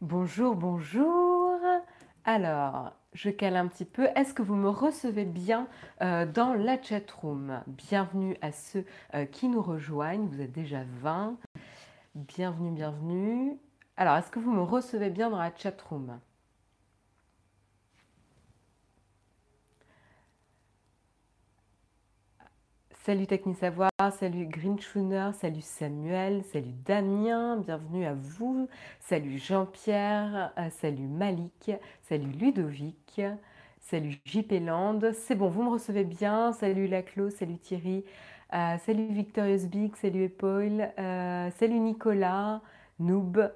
Bonjour, bonjour. Alors, je cale un petit peu. Est-ce que vous me recevez bien euh, dans la chat room? Bienvenue à ceux euh, qui nous rejoignent. Vous êtes déjà 20. Bienvenue, bienvenue. Alors, est-ce que vous me recevez bien dans la chat room? Salut Technisavoir, salut Greenschooner, salut Samuel, salut Damien, bienvenue à vous, salut Jean-Pierre, euh, salut Malik, salut Ludovic, salut JP Land, c'est bon, vous me recevez bien, salut Laclos, salut Thierry, euh, salut Victorious Big, salut Epaul, euh, salut Nicolas, Noob,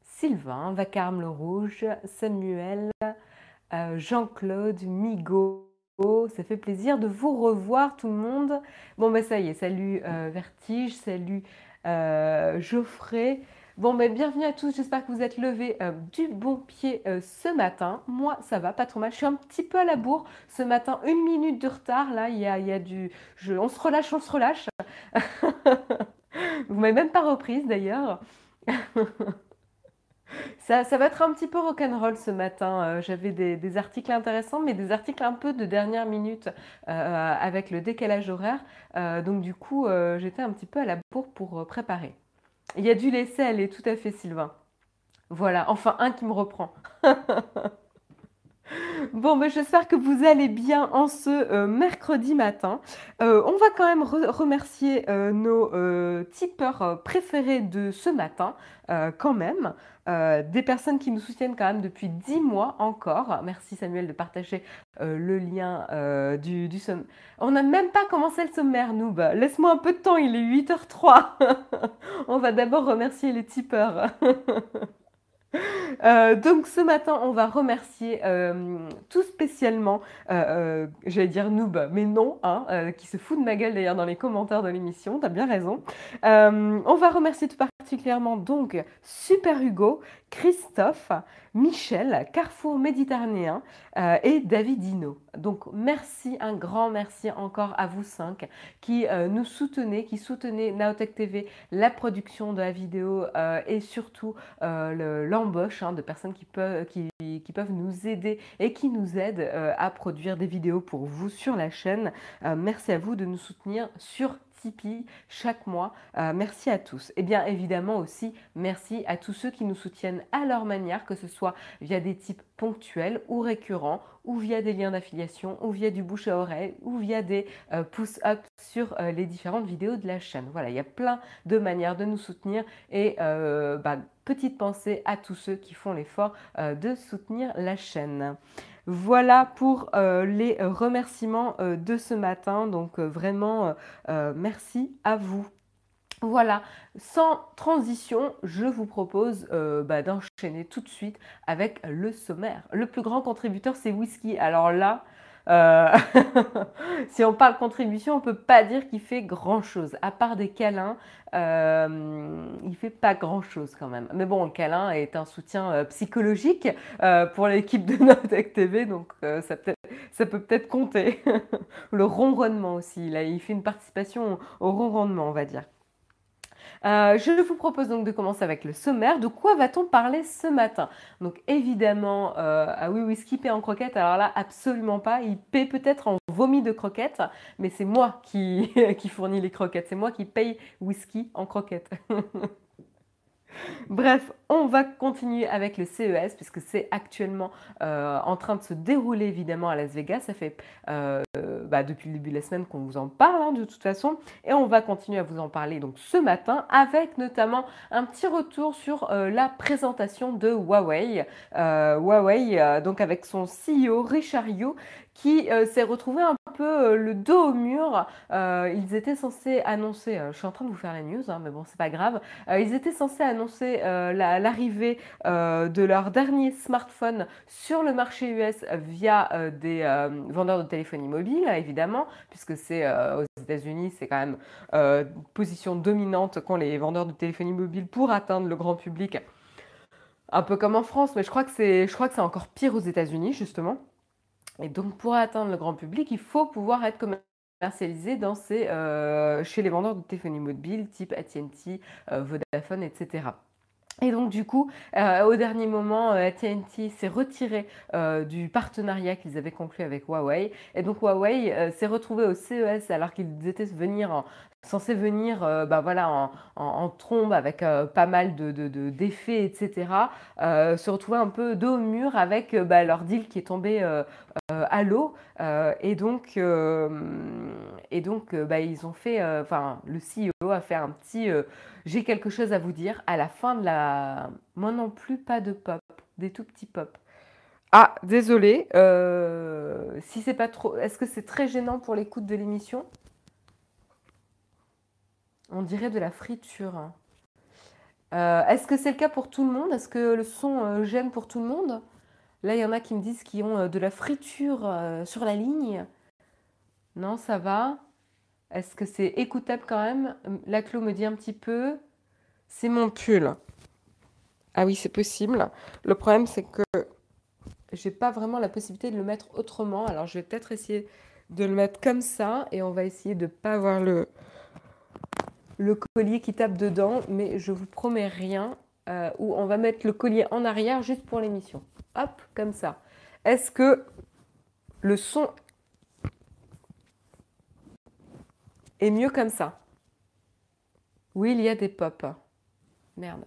Sylvain, Vacarme le Rouge, Samuel, Jean-Claude, Migo, ça fait plaisir de vous revoir tout le monde. Bon, ben ça y est, salut euh, Vertige, salut euh, Geoffrey. Bon, ben bienvenue à tous, j'espère que vous êtes levés euh, du bon pied ce matin. Moi, ça va, pas trop mal. Je suis un petit peu à la bourre ce matin, une minute de retard. Là, il y a, y a du... Je... On se relâche, on se relâche. vous m'avez même pas reprise d'ailleurs. Ça, va être un petit peu rock'n'roll ce matin. Euh, j'avais des, articles intéressants, mais des articles un peu de dernière minute euh, avec le décalage horaire. Euh, donc du coup, j'étais un petit peu à la bourre pour préparer. Il y a du laisser aller, tout à fait, Sylvain. Voilà, enfin un qui me reprend. Bon, ben, j'espère que vous allez bien en ce euh, mercredi matin. Euh, on va quand même remercier euh, nos tipeurs préférés de ce matin, quand même. des personnes qui nous soutiennent quand même depuis 10 mois encore. Merci Samuel de partager le lien du, du sommaire. On n'a même pas commencé le sommaire, Noob. Laisse-moi un peu de temps, il est 8h03. on va d'abord remercier les tipeurs. Euh, donc ce matin, on va remercier euh, tout spécialement, euh, j'allais dire noob, mais non, hein, qui se fout de ma gueule d'ailleurs dans les commentaires de l'émission, t'as bien raison. on va remercier tout particulièrement donc Super Hugo, Christophe, Michel, Carrefour Méditerranéen euh, et Davidino. Donc merci, un grand merci encore à vous cinq qui euh, nous soutenez, qui soutenez Naotech TV, la production de la vidéo euh, et surtout l'embauche hein, de personnes qui peuvent, qui, peuvent nous aider et qui nous aident à produire des vidéos pour vous sur la chaîne. merci à vous de nous soutenir sur Tipeee chaque mois. Euh, merci à tous. Et bien évidemment aussi, merci à tous ceux qui nous soutiennent à leur manière, que ce soit via des types ponctuels ou récurrents, ou via des liens d'affiliation, ou via du bouche à oreille, ou via des euh, push-ups sur euh, les différentes vidéos de la chaîne. Voilà, il y a plein de manières de nous soutenir et bah, petite pensée à tous ceux qui font l'effort de soutenir la chaîne. Voilà pour euh, les remerciements euh, de ce matin. Donc euh, vraiment, merci à vous. Voilà, sans transition, je vous propose bah, d'enchaîner tout de suite avec le sommaire. Le plus grand contributeur, c'est Whisky. Alors là, euh, si on parle contribution, on ne peut pas dire qu'il fait grand-chose. À part des câlins, euh, il fait pas grand-chose quand même. Mais bon, le câlin est un soutien euh, psychologique pour l'équipe de Notec TV, donc ça, peut peut-être compter. le ronronnement aussi, il fait une participation au ronronnement, on va dire. Euh, je vous propose donc de commencer avec le sommaire. De quoi va-t-on parler ce matin? Donc évidemment, euh, ah oui, whisky paie en croquettes. Alors là, absolument pas. Il paie peut-être en vomi de croquettes, mais c'est moi qui, qui fournis les croquettes. C'est moi qui paye whisky en croquettes. Bref, on va continuer avec le CES puisque c'est actuellement euh, en train de se dérouler évidemment à Las Vegas. Ça fait euh, bah, depuis le début de la semaine qu'on vous en parle hein, de toute façon et on va continuer à vous en parler donc ce matin avec notamment un petit retour sur euh, la présentation de Huawei. Huawei donc avec son CEO Richard Yu qui euh, s'est retrouvé un peu euh, le dos au mur. Euh, ils étaient censés annoncer, je suis en train de vous faire les news, hein, mais bon, c'est pas grave. ils étaient censés annoncer l'arrivée de leur dernier smartphone sur le marché US via des vendeurs de téléphonie mobile, évidemment, puisque c'est aux États-Unis, c'est quand même position dominante qu'ont les vendeurs de téléphonie mobile pour atteindre le grand public. Un peu comme en France, mais je crois que c'est encore pire aux États-Unis, justement. Et donc, pour atteindre le grand public, il faut pouvoir être commercialisé dans euh, chez les vendeurs de téléphonie mobile type AT&T, euh, Vodafone, etc. Et donc du coup, euh, au dernier moment, AT&T s'est retiré du partenariat qu'ils avaient conclu avec Huawei. Et donc Huawei s'est retrouvé au CES alors qu'ils étaient venir censés venir bah voilà, en, trombe avec pas mal de, d'effets, etc. se retrouver un peu dos au mur avec bah, leur deal qui est tombé à l'eau. et donc, et donc bah, ils ont fait, enfin le CEO a fait un petit j'ai quelque chose à vous dire. À la fin de la. Moi non plus, pas de pop. Des tout petits pop. Ah, désolé. Euh, si c'est pas trop. Est-ce que c'est très gênant pour l'écoute de l'émission? On dirait de la friture. Euh, est-ce que c'est le cas pour tout le monde? Est-ce que le son euh, gêne pour tout le monde? Là, il y en a qui me disent qu'ils ont de la friture sur la ligne. Non, ça va. Est-ce que c'est écoutable quand même? La Clo me dit un petit peu. C'est mon pull. Ah oui, c'est possible. Le problème, c'est que j'ai pas vraiment la possibilité de le mettre autrement. Alors, je vais peut-être essayer de le mettre comme ça et on va essayer de ne pas avoir le, le collier qui tape dedans. Mais je vous promets rien. Euh, où on va mettre le collier en arrière juste pour l'émission. Hop, comme ça. Est-ce que le son est mieux comme ça? Oui, il y a des pops. Merde.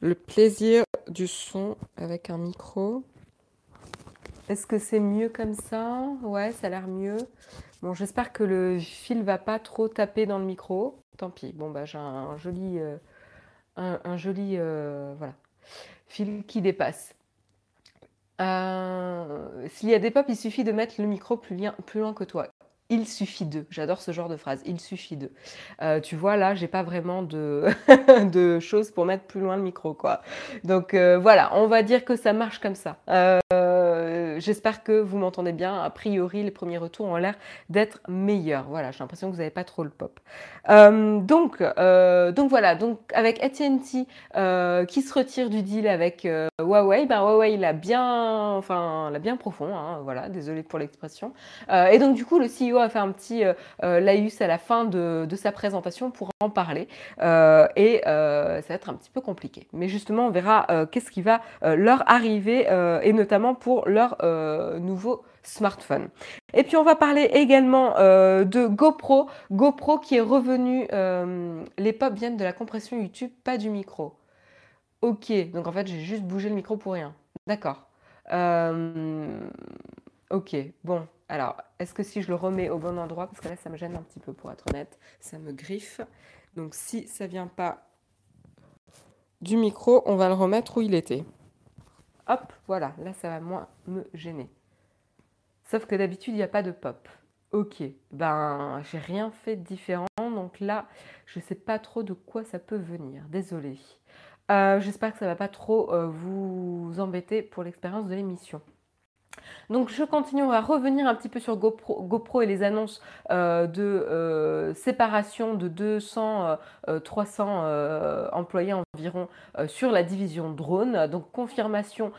Le plaisir du son avec un micro. Est-ce que c'est mieux comme ça? Ouais, ça a l'air mieux. Bon, j'espère que le fil va pas trop taper dans le micro. Tant pis. Bon, bah, j'ai un, joli, euh, un, joli euh, voilà, fil qui dépasse. Euh, s'il y a des pop, il suffit de mettre le micro plus, loin que toi. Il suffit d'eux. J'adore ce genre de phrase. Il suffit. Euh, tu vois, là, j'ai pas vraiment de, de choses pour mettre plus loin le micro, quoi. Donc voilà, on va dire que ça marche comme ça. J'espère que vous m'entendez bien. A priori, les premiers retours ont l'air d'être meilleurs. Voilà, j'ai l'impression que vous n'avez pas trop le pop. donc, donc voilà. Donc avec AT&T qui se retire du deal avec Huawei, ben Huawei l'a bien, enfin, l'a bien profond. Hein, voilà, désolé pour l'expression. et donc du coup, le CEO a fait un petit euh, euh, laïus à la fin de, sa présentation pour en parler. Euh, et ça va être un petit peu compliqué. Mais justement, on verra qu'est-ce qui va leur arriver, et notamment pour leur nouveau smartphone. Et puis on va parler également de GoPro. GoPro qui est revenu, les pop viennent de la compression YouTube, pas du micro. Ok, donc en fait j'ai juste bougé le micro pour rien. D'accord. ok, bon, alors, est-ce que si je le remets au bon endroit, parce que là, ça me gêne un petit peu pour être honnête, ça me griffe. Donc, si ça vient pas du micro, on va le remettre où il était. Hop, voilà, là, ça va moins me gêner. Sauf que d'habitude, il n'y a pas de pop. Ok, ben, j'ai rien fait de différent, donc là, je ne sais pas trop de quoi ça peut venir. Désolée. Euh, j'espère que ça ne va pas trop euh, vous embêter pour l'expérience de l'émission. Donc je continue, on va revenir un petit peu sur GoPro, et les annonces euh, de séparation de 200, 300 euh, employés environ sur la division drone. Donc confirmation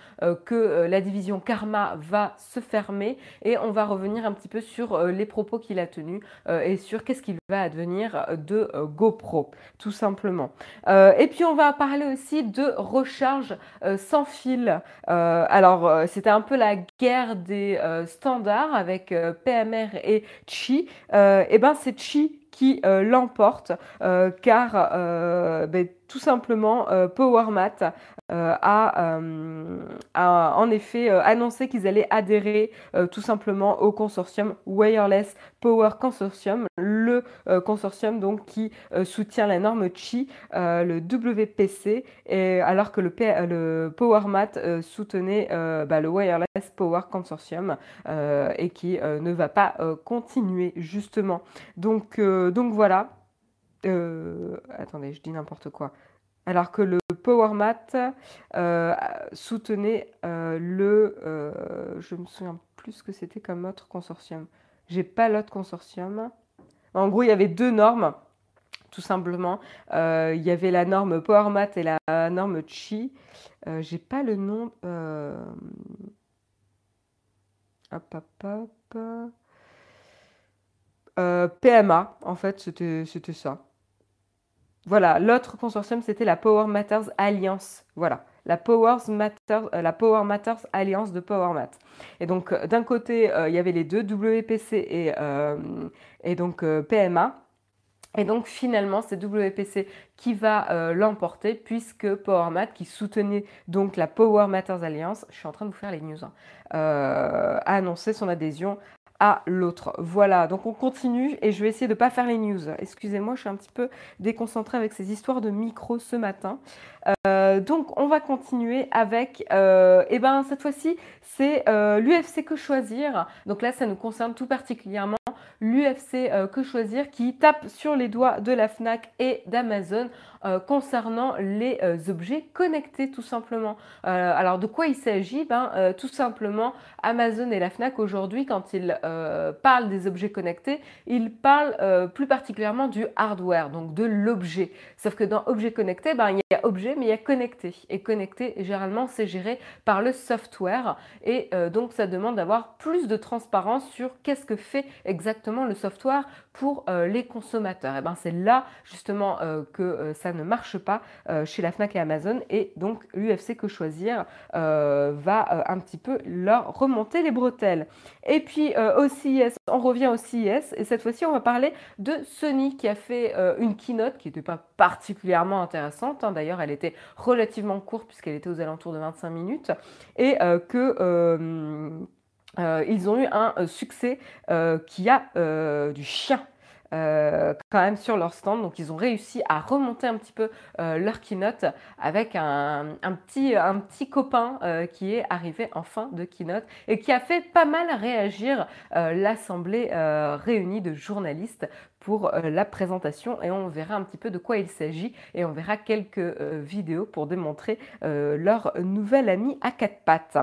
que la division Karma va se fermer et on va revenir un petit peu sur les propos qu'il a tenus et sur qu'est-ce qu'il va advenir de GoPro, tout simplement. et puis on va parler aussi de recharge sans fil. alors c'était un peu la guerre des euh, standards avec euh, PMR et Chi, euh, et ben c'est Chi qui l'emporte car ben, tout simplement PowerMat euh, euh, a, en effet euh, annoncé qu'ils allaient adhérer tout simplement au consortium Wireless Power Consortium, le consortium donc qui soutient la norme Qi, le WPC, et, alors que le, le PowerMat soutenait bah, le Wireless Power Consortium et qui ne va pas continuer justement. Donc, donc voilà. Attendez, je dis n'importe quoi alors que le PowerMat euh, soutenait euh, le... Euh, je me souviens plus ce que c'était comme autre consortium. J'ai pas l'autre consortium. En gros, il y avait deux normes, tout simplement. il y avait la norme PowerMat et la norme Chi. J'ai pas le nom... Hop, hop, hop. PMA, en fait, c'était ça. Voilà, l'autre consortium, c'était la Power Matters Alliance. Voilà, la, Matters, la Power Matters Alliance de PowerMat. Et donc, d'un côté, il y avait les deux, WPC et, donc PMA. Et donc finalement, c'est WPC qui va euh, l'emporter puisque PowerMat, qui soutenait donc la Power Matters Alliance, je suis en train de vous faire les news, hein, euh, a annoncé son adhésion à l'autre. Voilà, donc on continue et je vais essayer de ne pas faire les news. Excusez-moi, je suis un petit peu déconcentrée avec ces histoires de micro ce matin. Euh, donc on va continuer avec, et eh ben cette fois-ci, c'est l'UFC que choisir. Donc là, ça nous concerne tout particulièrement l'UFC euh, Que Choisir qui tape sur les doigts de la FNAC et d'Amazon euh, concernant les euh, objets connectés tout simplement. alors de quoi il s'agit? Ben, Tout simplement, Amazon et la FNAC aujourd'hui, quand ils parlent des objets connectés, ils parlent plus particulièrement du hardware, donc de l'objet. Sauf que dans objet connecté, ben, il y a objet, mais il y a connecté. Et connecté, généralement, c'est géré par le software. Et donc, ça demande d'avoir plus de transparence sur qu'est-ce que fait exactement le software pour euh, les consommateurs. Et ben c'est là justement euh, que euh, ne marche pas chez la Fnac et Amazon et donc l'UFC que choisir va un petit peu leur remonter les bretelles. Et puis au CIS, on revient au CIS et cette fois-ci on va parler de Sony qui a fait une keynote qui n'était pas particulièrement intéressante. Hein. D'ailleurs elle était relativement courte puisqu'elle était aux alentours de 25 minutes et que euh, ils ont eu un euh, succès euh, qui a du chien. Quand même sur leur stand. Donc ils ont réussi à remonter un petit peu leur keynote avec un, petit, un petit copain qui est arrivé en fin de keynote et qui a fait pas mal réagir l'assemblée réunie de journalistes pour la présentation et on verra un petit peu de quoi il s'agit et on verra quelques vidéos pour démontrer leur nouvel ami à quatre pattes.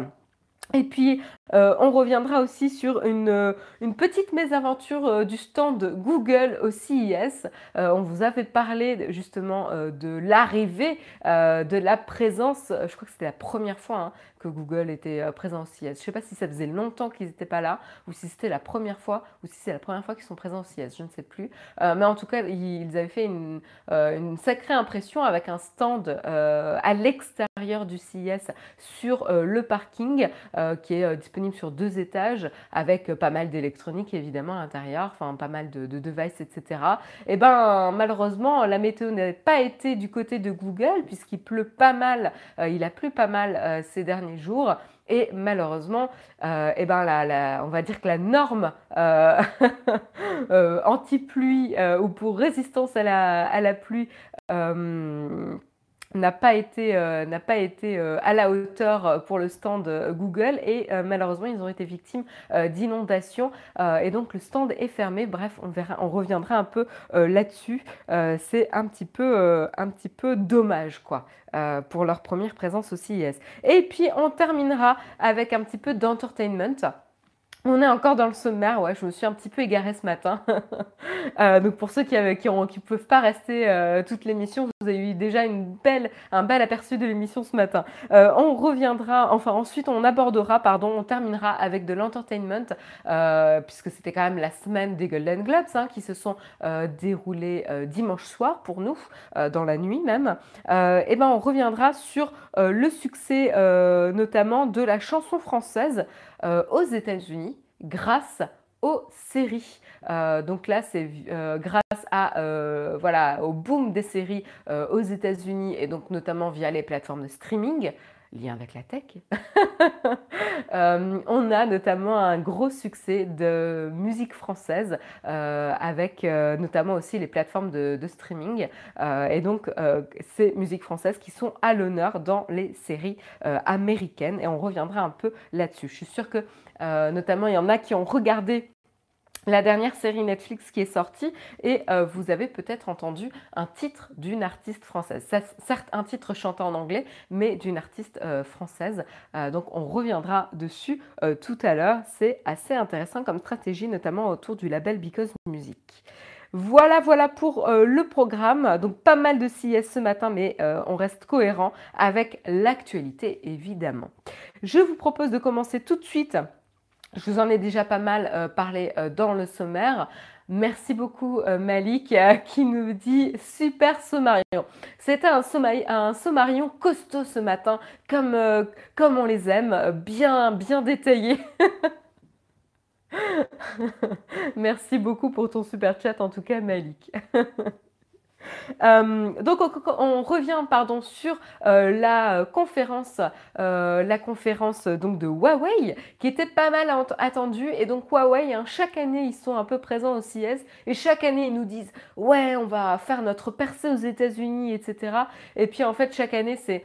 Et puis, euh, on reviendra aussi sur une, euh, petite mésaventure euh, du stand Google au CES. on vous avait parlé justement de l'arrivée, de la présence, je crois que c'était la première fois hein, que Google était présent au CES. Je ne sais pas si ça faisait longtemps qu'ils n'étaient pas là, ou si c'était la première fois, ou si c'est la première fois qu'ils sont présents au CES, je ne sais plus. mais en tout cas, ils avaient fait une sacrée impression avec un stand à l'extérieur du CES sur le parking qui est disponible sur deux étages avec pas mal d'électronique évidemment à l'intérieur, enfin pas mal de, devices, etc. Et eh ben malheureusement la météo n'a pas été du côté de Google puisqu'il pleut pas mal, euh, il a plu pas mal euh, ces derniers jours. Et malheureusement, euh, eh ben la, on va dire que la norme anti-pluie ou pour résistance à la, à la pluie n'a pas été, euh, euh, à la hauteur euh, pour le stand Google et malheureusement ils ont été victimes d'inondations et donc le stand est fermé. Bref, on verra, on reviendra un peu là-dessus. C'est un petit peu, un petit peu dommage quoi. pour leur première présence au CES. Et puis on terminera avec un petit peu d'entertainment. On est encore dans le sommaire, je me suis un petit peu égarée ce matin. Euh, donc pour ceux qui ne qui, peuvent pas rester euh, toute l'émission, vous avez eu déjà une un bel aperçu de l'émission ce matin. Euh, on reviendra, enfin ensuite on abordera, pardon, on terminera avec de l'entertainment, puisque c'était quand même la semaine des Golden Globes hein, qui se sont déroulés dimanche soir pour nous, dans la nuit même. et ben on reviendra sur le succès notamment de la chanson française aux États-Unis grâce aux séries. Euh, donc là, c'est euh, grâce à, euh, voilà, au boom des séries aux États-Unis et donc notamment via les plateformes de streaming lien avec la tech. on a notamment un gros succès de musique française avec notamment aussi les plateformes de, de streaming. et donc, ces musiques françaises qui sont à l'honneur dans les séries américaines. Et on reviendra un peu là-dessus. Je suis sûre que euh, notamment, il y en a qui ont regardé la dernière série Netflix qui est sortie et euh, vous avez peut-être entendu un titre d'une artiste française. certes, un titre chanté en anglais, mais d'une artiste euh, française. donc, on reviendra dessus tout à l'heure. C'est assez intéressant comme stratégie, notamment autour du label Because Music. Voilà, voilà pour le programme. Donc pas mal de CIS ce matin, mais on reste cohérent avec l'actualité évidemment. Je vous propose de commencer tout de suite Je vous en ai déjà pas mal parlé dans le sommaire. Merci beaucoup Malik qui nous dit super sommarion. C'était un, un sommarion costaud ce matin, comme, comme on les aime, bien, bien détaillé. Merci beaucoup pour ton super chat en tout cas Malik. Euh, donc on, revient sur euh, la conférence, euh, la conférence donc de Huawei qui était pas mal attendue. Et donc Huawei hein, chaque année ils sont un peu présents au CES et chaque année ils nous disent ouais on va faire notre percée aux États-Unis etc et puis en fait chaque année c'est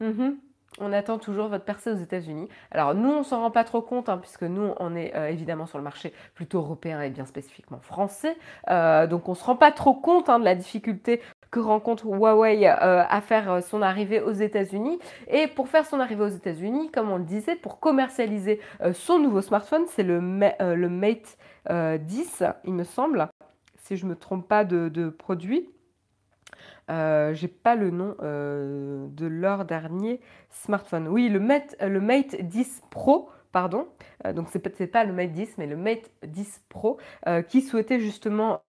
mm-hmm, on attend toujours votre percée aux États-Unis. Alors nous, on s'en rend pas trop compte, hein, puisque nous, on est euh, évidemment sur le marché plutôt européen et bien spécifiquement français. Euh, donc on se rend pas trop compte hein, de la difficulté que rencontre Huawei euh, à faire son arrivée aux États-Unis. Et pour faire son arrivée aux États-Unis, comme on le disait, pour commercialiser son nouveau smartphone, c'est le, Mate 10, il me semble, si je me trompe pas de produit. Euh, j'ai pas le nom euh, de leur dernier smartphone. Oui, le Mate, euh, le Mate 10 Pro, pardon. donc c'est pas, le Mate 10, mais le Mate 10 Pro qui souhaitait justement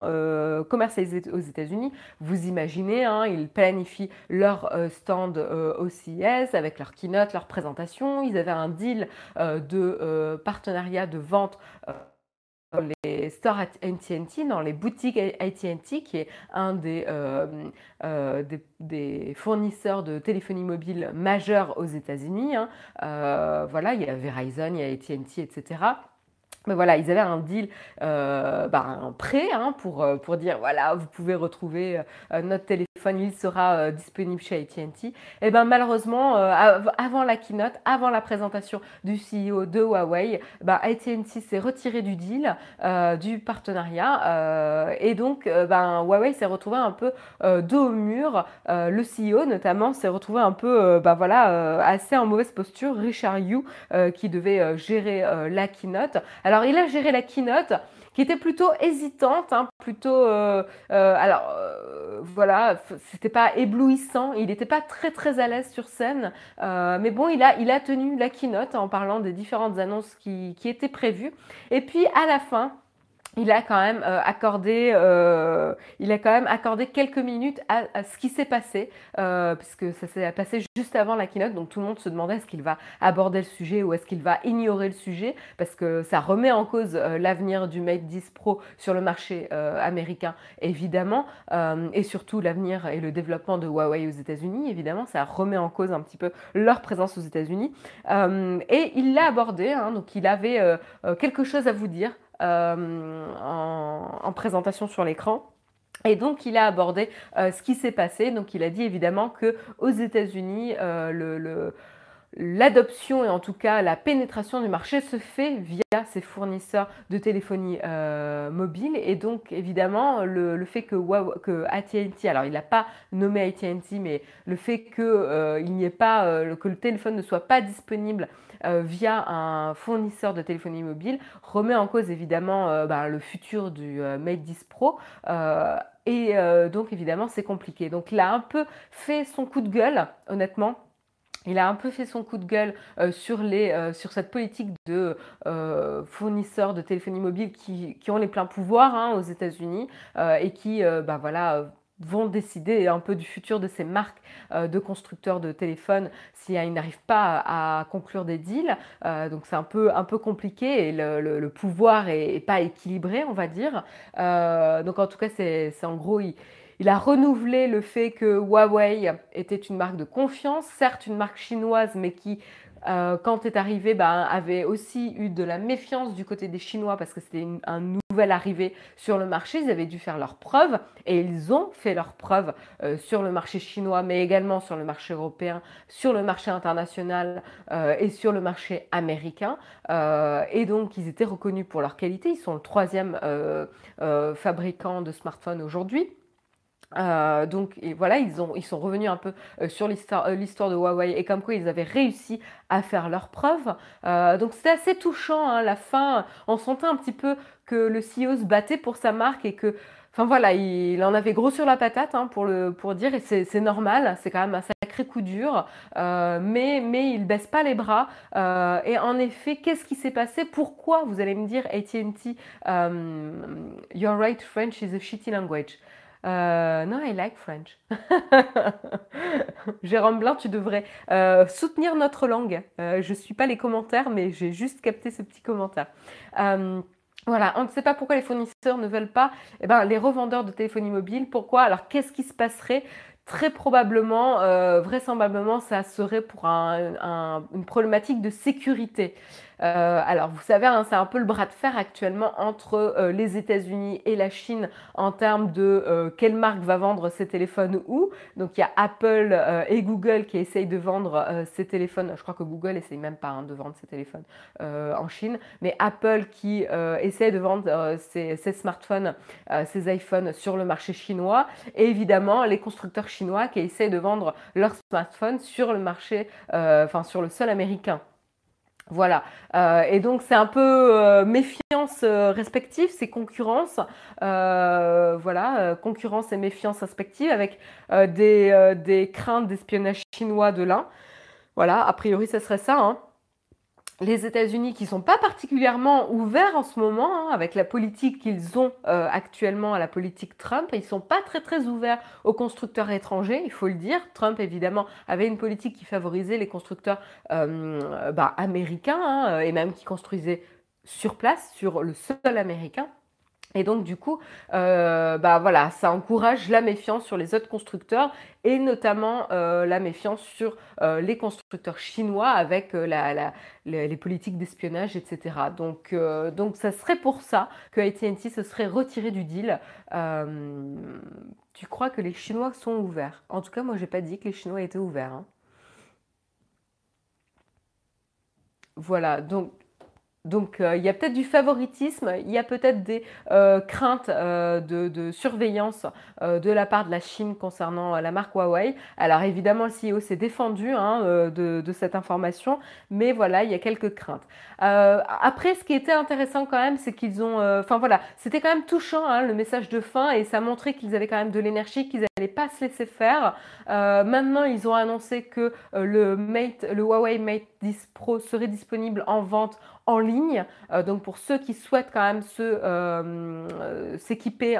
commercialiser aux États-Unis. Vous imaginez, hein, ils planifient leur stand au CES avec leur keynote, leur présentation. Ils avaient un deal de partenariat de vente dans les stores AT&T, dans les boutiques AT&T, qui est un euh, euh, des, des, fournisseurs de téléphonie mobile majeurs aux États-Unis. Hein. Euh, voilà, il y a Verizon, il y a AT&T, etc. Mais voilà, ils avaient un deal, euh, bah, un prêt hein, pour, euh, pour dire voilà, vous pouvez retrouver euh, notre téléphone, il sera disponible chez AT&T. Et bien malheureusement, avant la keynote, avant la présentation du CEO de Huawei, bah, AT&T s'est retiré du deal, du partenariat, et donc ben, Huawei s'est retrouvé un peu dos au mur. le CEO notamment s'est retrouvé un peu, bah, voilà, assez en mauvaise posture. Richard Yu, qui devait gérer la keynote. Alors, il a géré la keynote qui était plutôt hésitante, hein, plutôt. Euh, euh, alors, euh, voilà, c'était pas éblouissant, il n'était pas très très à l'aise sur scène, mais bon, il a, tenu la keynote en parlant des différentes annonces qui, qui étaient prévues. Et puis, à la fin, il a quand même euh, accordé, euh, il a quand même accordé quelques minutes à, ce qui s'est passé, euh, puisque ça s'est passé juste avant la keynote, donc tout le monde se demandait est-ce qu'il va aborder le sujet ou est-ce qu'il va ignorer le sujet, parce que ça remet en cause l'avenir du Mate 10 Pro sur le marché américain, évidemment, et surtout l'avenir et le développement de Huawei aux États-Unis, évidemment, ça remet en cause un petit peu leur présence aux États-Unis, et il l'a abordé, hein, donc il avait quelque chose à vous dire euh, en, présentation sur l'écran. Et donc, il a abordé euh, ce qui s'est passé. Donc, il a dit évidemment que aux États-Unis, euh, le, l'adoption et en tout cas la pénétration du marché se fait via ces fournisseurs de téléphonie mobile et donc évidemment le, fait que, AT&T, alors il n'a pas nommé AT&T mais le fait ait pas que le téléphone ne soit pas disponible euh, via un fournisseur de téléphonie mobile remet en cause évidemment euh, bah, le futur du euh, Mate 10 Pro. et donc évidemment c'est compliqué. Donc il a un peu fait son coup de gueule, honnêtement. Il a un peu fait son coup de gueule sur, les, sur cette politique de fournisseurs de téléphonie mobile qui, ont les pleins pouvoirs hein, aux États-Unis et qui bah, vont décider un peu du futur de ces marques euh, de constructeurs de téléphones s'ils n'arrivent pas à, conclure des deals. Euh, donc c'est un peu, un peu compliqué et le, pouvoir est, pas équilibré, on va dire. Euh, donc en tout cas, c'est en gros... a renouvelé le fait que Huawei était une marque de confiance, certes une marque chinoise, mais qui euh, quand est arrivé, ben, avait aussi eu de la méfiance du côté des Chinois parce que c'était un nouvel arrivé sur le marché. Ils avaient dû faire leurs preuves et ils ont fait leurs preuves euh, sur le marché chinois, mais également sur le marché européen, sur le marché international euh, et sur le marché américain. et donc, ils étaient reconnus pour leur qualité. Ils sont le troisième fabricant de smartphones aujourd'hui. Euh, donc voilà, ils, ont, ils sont revenus un peu euh, sur euh, l'histoire de Huawei et comme quoi ils avaient réussi à faire leurs preuves. donc c'était assez touchant, hein, la fin. On sentait un petit peu que le CEO se battait pour sa marque et que Enfin voilà, il en avait gros sur la patate hein, pour, le, pour dire, et c'est normal, c'est quand même un sacré coup dur, mais, mais il baisse pas les bras. Et en effet, qu'est-ce qui s'est passé? Pourquoi, vous allez me dire, AT&T, um, you're right, French is a shitty language? Euh, non, I like French. Jérôme Blin, tu devrais soutenir notre langue. je ne suis pas les commentaires, mais j'ai juste capté ce petit commentaire. Voilà, on ne sait pas pourquoi les fournisseurs ne veulent pas, eh ben, les revendeurs de téléphonie mobile. Pourquoi? Alors, qu'est-ce qui se passerait? Très probablement, euh, vraisemblablement, ça serait pour une problématique de sécurité. Euh, alors, vous savez, hein, c'est un peu le bras de fer actuellement entre euh, les États-Unis et la Chine en termes de euh, quelle marque va vendre ses téléphones où. Donc, il y a Apple et Google qui essayent de vendre ses téléphones. Je crois que Google essaye même pas hein, de vendre ses téléphones en Chine, mais Apple qui essaie de vendre ses, ses, smartphones, ses iPhones sur le marché chinois. Et évidemment, les constructeurs chinois qui essayent de vendre leurs smartphones sur le marché, enfin sur le sol américain. Voilà. Euh, et donc c'est un peu euh, méfiance euh, respective, c'est concurrence. voilà, concurrence et méfiance respective avec des, des, craintes d'espionnage chinois de l'un. Voilà, a priori ce serait ça. Hein les États-Unis qui sont pas particulièrement ouverts en ce moment hein, avec la politique qu'ils ont euh, actuellement à la politique Trump, ils sont pas très très ouverts aux constructeurs étrangers, il faut le dire. Trump évidemment avait une politique qui favorisait les constructeurs euh, bah, américains hein, et même qui construisaient sur place, sur le sol américain. Et donc du coup, euh, bah voilà, ça encourage la méfiance sur les autres constructeurs et notamment euh, la méfiance sur euh, les constructeurs chinois avec la, les politiques d'espionnage, etc. Donc, donc ça serait pour ça que AT&T se serait retiré du deal. tu crois que les Chinois sont ouverts? En tout cas, moi, j'ai pas dit que les Chinois étaient ouverts. Hein. Voilà, donc donc euh, il y a peut-être du favoritisme, il y a peut-être des euh, craintes euh, de, surveillance de la part de la Chine concernant la marque Huawei. Alors évidemment, le CEO s'est défendu hein, de, cette information, mais voilà, il y a quelques craintes. après, ce qui était intéressant quand même, c'est qu'ils ont... Enfin voilà, c'était quand même touchant hein, le message de fin et ça montrait qu'ils avaient quand même de l'énergie, pas se laisser faire. maintenant, ils ont annoncé que le, Mate, le Huawei Mate 10 Pro serait disponible en vente en ligne. Euh, donc pour ceux qui souhaitent quand même se, euh, euh, s'équiper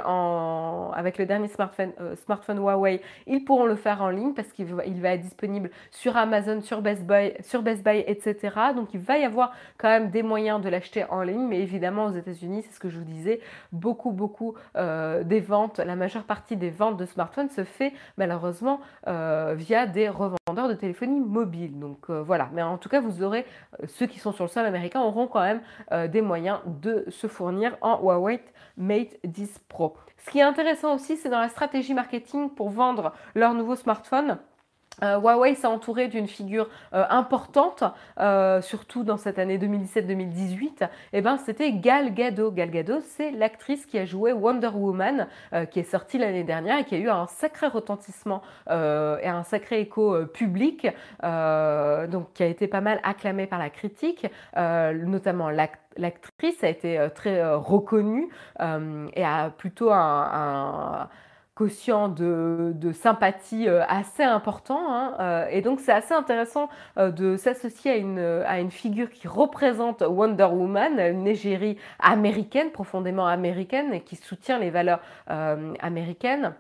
avec le dernier smartphone, smartphone Huawei, ils pourront le faire en ligne parce qu'il va, va être disponible sur Amazon, sur Best Buy, sur Best Buy, etc. Donc il va y avoir quand même des moyens de l'acheter en ligne, mais évidemment aux États-Unis, c'est ce que je vous disais, beaucoup beaucoup des ventes, la majeure partie des ventes de smartphones se fait malheureusement via des revendeurs de téléphonie mobile. Donc voilà, mais en tout cas vous aurez ceux qui sont sur le sol américain auront quand même euh, des moyens de se fournir en Huawei Mate 10 Pro. Ce qui est intéressant aussi, c'est dans la stratégie marketing pour vendre leur nouveau smartphone. Euh, Huawei s'est entouré d'une figure euh, importante, euh, surtout dans cette année 2017-2018. Et eh ben, c'était Gal Gadot. Gal Gadot, c'est l'actrice qui a joué Wonder Woman, qui est sortie l'année dernière et qui a eu un sacré retentissement et un sacré écho public, donc qui a été pas mal acclamé par la critique, notamment l'actrice a été très reconnue et a plutôt un quotient de, sympathie euh, assez important. Hein, euh, et donc c'est assez intéressant euh, de s'associer à une, à une figure qui représente Wonder Woman, une égérie américaine, profondément américaine, et qui soutient les valeurs américaines.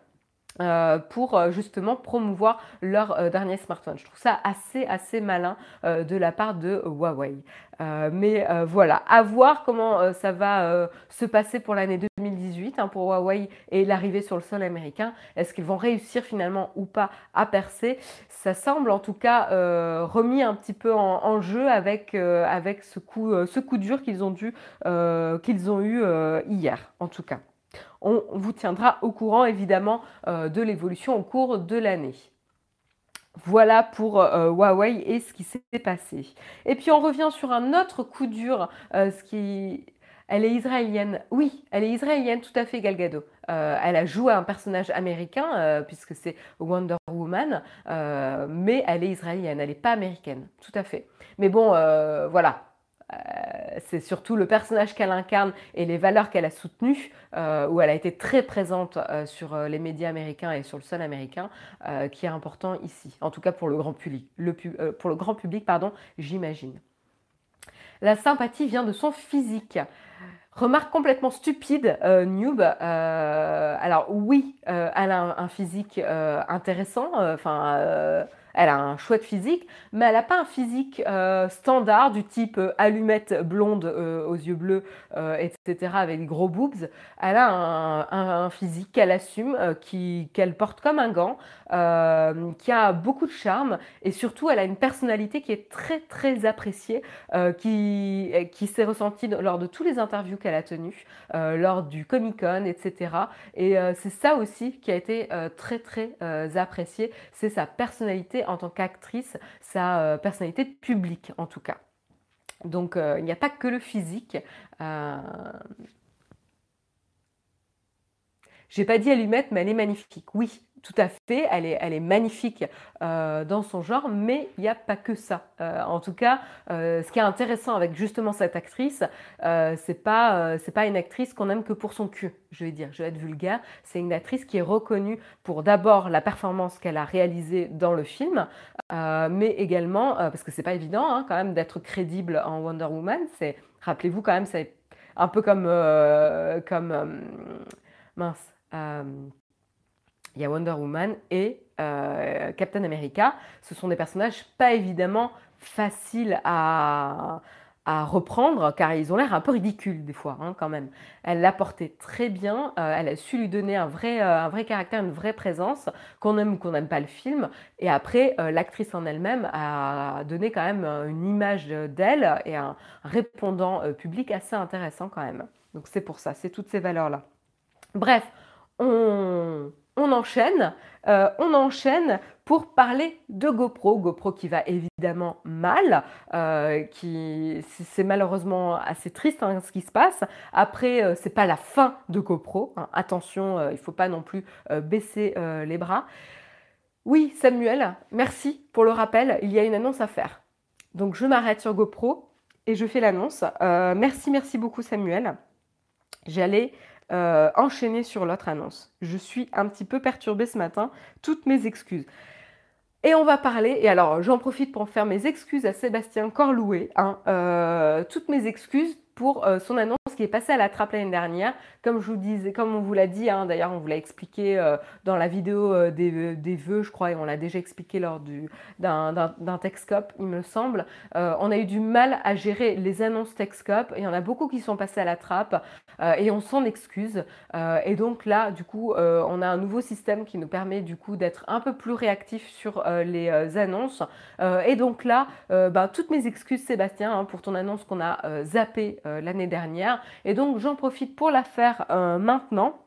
Pour justement promouvoir leur dernier smartphone. Je trouve ça assez assez malin de la part de Huawei. Euh, mais euh, voilà, à voir comment euh, ça va se passer pour l'année 2018 hein, pour Huawei et l'arrivée sur le sol américain. Est-ce qu'ils vont réussir finalement ou pas à percer? Ça semble en tout cas remis un petit peu en, jeu avec, avec ce, coup, ce coup dur qu'ils ont, dû, qu'ils ont eu hier en tout cas. On vous tiendra au courant évidemment de l'évolution au cours de l'année. Voilà pour euh, Huawei et ce qui s'est passé. Et puis on revient sur un autre coup dur, euh, ce qui... Elle est israélienne. Oui, elle est israélienne, tout à fait, Gal Gadot. Euh, elle a joué un personnage américain, puisque c'est Wonder Woman, mais elle est israélienne, elle n'est pas américaine, tout à fait. Mais bon, voilà, c'est surtout le personnage qu'elle incarne et les valeurs qu'elle a soutenues, où elle a été très présente sur les médias américains et sur le sol américain, qui est important ici. En tout cas pour le grand public, pour le grand public, pardon, j'imagine. La sympathie vient de son physique. Remarque complètement stupide, euh, Noob. Euh, alors oui, euh, elle a un, physique intéressant. Enfin elle a un chouette physique, mais elle n'a pas un physique euh, standard du type euh, allumette blonde euh, aux yeux bleus, etc., avec des gros boobs. Elle a un, physique qu'elle assume, qu'elle porte comme un gant, qui a beaucoup de charme, et surtout, elle a une personnalité qui est très, très appréciée, qui, qui s'est ressentie lors de tous les interviews qu'elle a tenues, lors du Comic-Con, etc. Et c'est ça aussi qui a été très, très apprécié, c'est sa personnalité en tant qu'actrice, sa euh, personnalité publique en tout cas. Donc euh, il n'y a pas que le physique. J'ai pas dit allumette, mais elle est magnifique. Oui, tout à fait, elle est, elle est magnifique euh, dans son genre, mais il n'y a pas que ça. Euh, en tout cas, euh, ce qui est intéressant avec justement cette actrice, c'est pas c'est pas une actrice qu'on aime que pour son cul. Je vais dire, je vais être vulgaire. C'est une actrice qui est reconnue pour d'abord la performance qu'elle a réalisée dans le film, mais également parce que c'est pas évident hein, quand même d'être crédible en Wonder Woman. C'est rappelez-vous quand même, c'est un peu comme comme mince il y a Wonder Woman et euh, Captain America. Ce sont des personnages pas évidemment faciles à, reprendre car ils ont l'air un peu ridicules des fois hein, quand même. Elle l'a porté très bien, euh, elle a su lui donner un vrai, euh, un vrai caractère, une vraie présence, qu'on aime ou qu'on n'aime pas le film. Et après, l'actrice en elle-même a donné quand même une image d'elle et un répondant public assez intéressant quand même. Donc c'est pour ça, c'est toutes ces valeurs-là. Bref, on, enchaîne, euh, on enchaîne pour parler de GoPro. GoPro qui va évidemment mal, euh, qui c'est malheureusement assez triste hein, ce qui se passe. Après, euh, c'est pas la fin de GoPro. Hein. Attention, il faut pas non plus baisser les bras. Oui, Samuel, merci pour le rappel. Il y a une annonce à faire. Donc je m'arrête sur GoPro et je fais l'annonce. merci, merci beaucoup Samuel. J'allais euh, enchaîner sur l'autre annonce. Je suis un petit peu perturbée ce matin, toutes mes excuses. Et on va parler, et alors j'en profite pour faire mes excuses à Sébastien Corlouet, hein, euh, toutes mes excuses pour euh, son annonce qui est passée à la trappe l'année dernière. Comme je vous disais, comme on vous l'a dit, hein, d'ailleurs on vous l'a expliqué euh, dans la vidéo euh, des, des, vœux, je crois, et on l'a déjà expliqué lors d'un Texcop, il me semble. on a eu du mal à gérer les annonces Texcop. Il y en a beaucoup qui sont passés à la trappe et on s'en excuse. et donc là, du coup, on a un nouveau système qui nous permet du coup d'être un peu plus réactif sur les annonces. et donc là, bah, toutes mes excuses Sébastien hein, pour ton annonce qu'on a zappé euh, l'année dernière. Et donc j'en profite pour la faire euh, maintenant.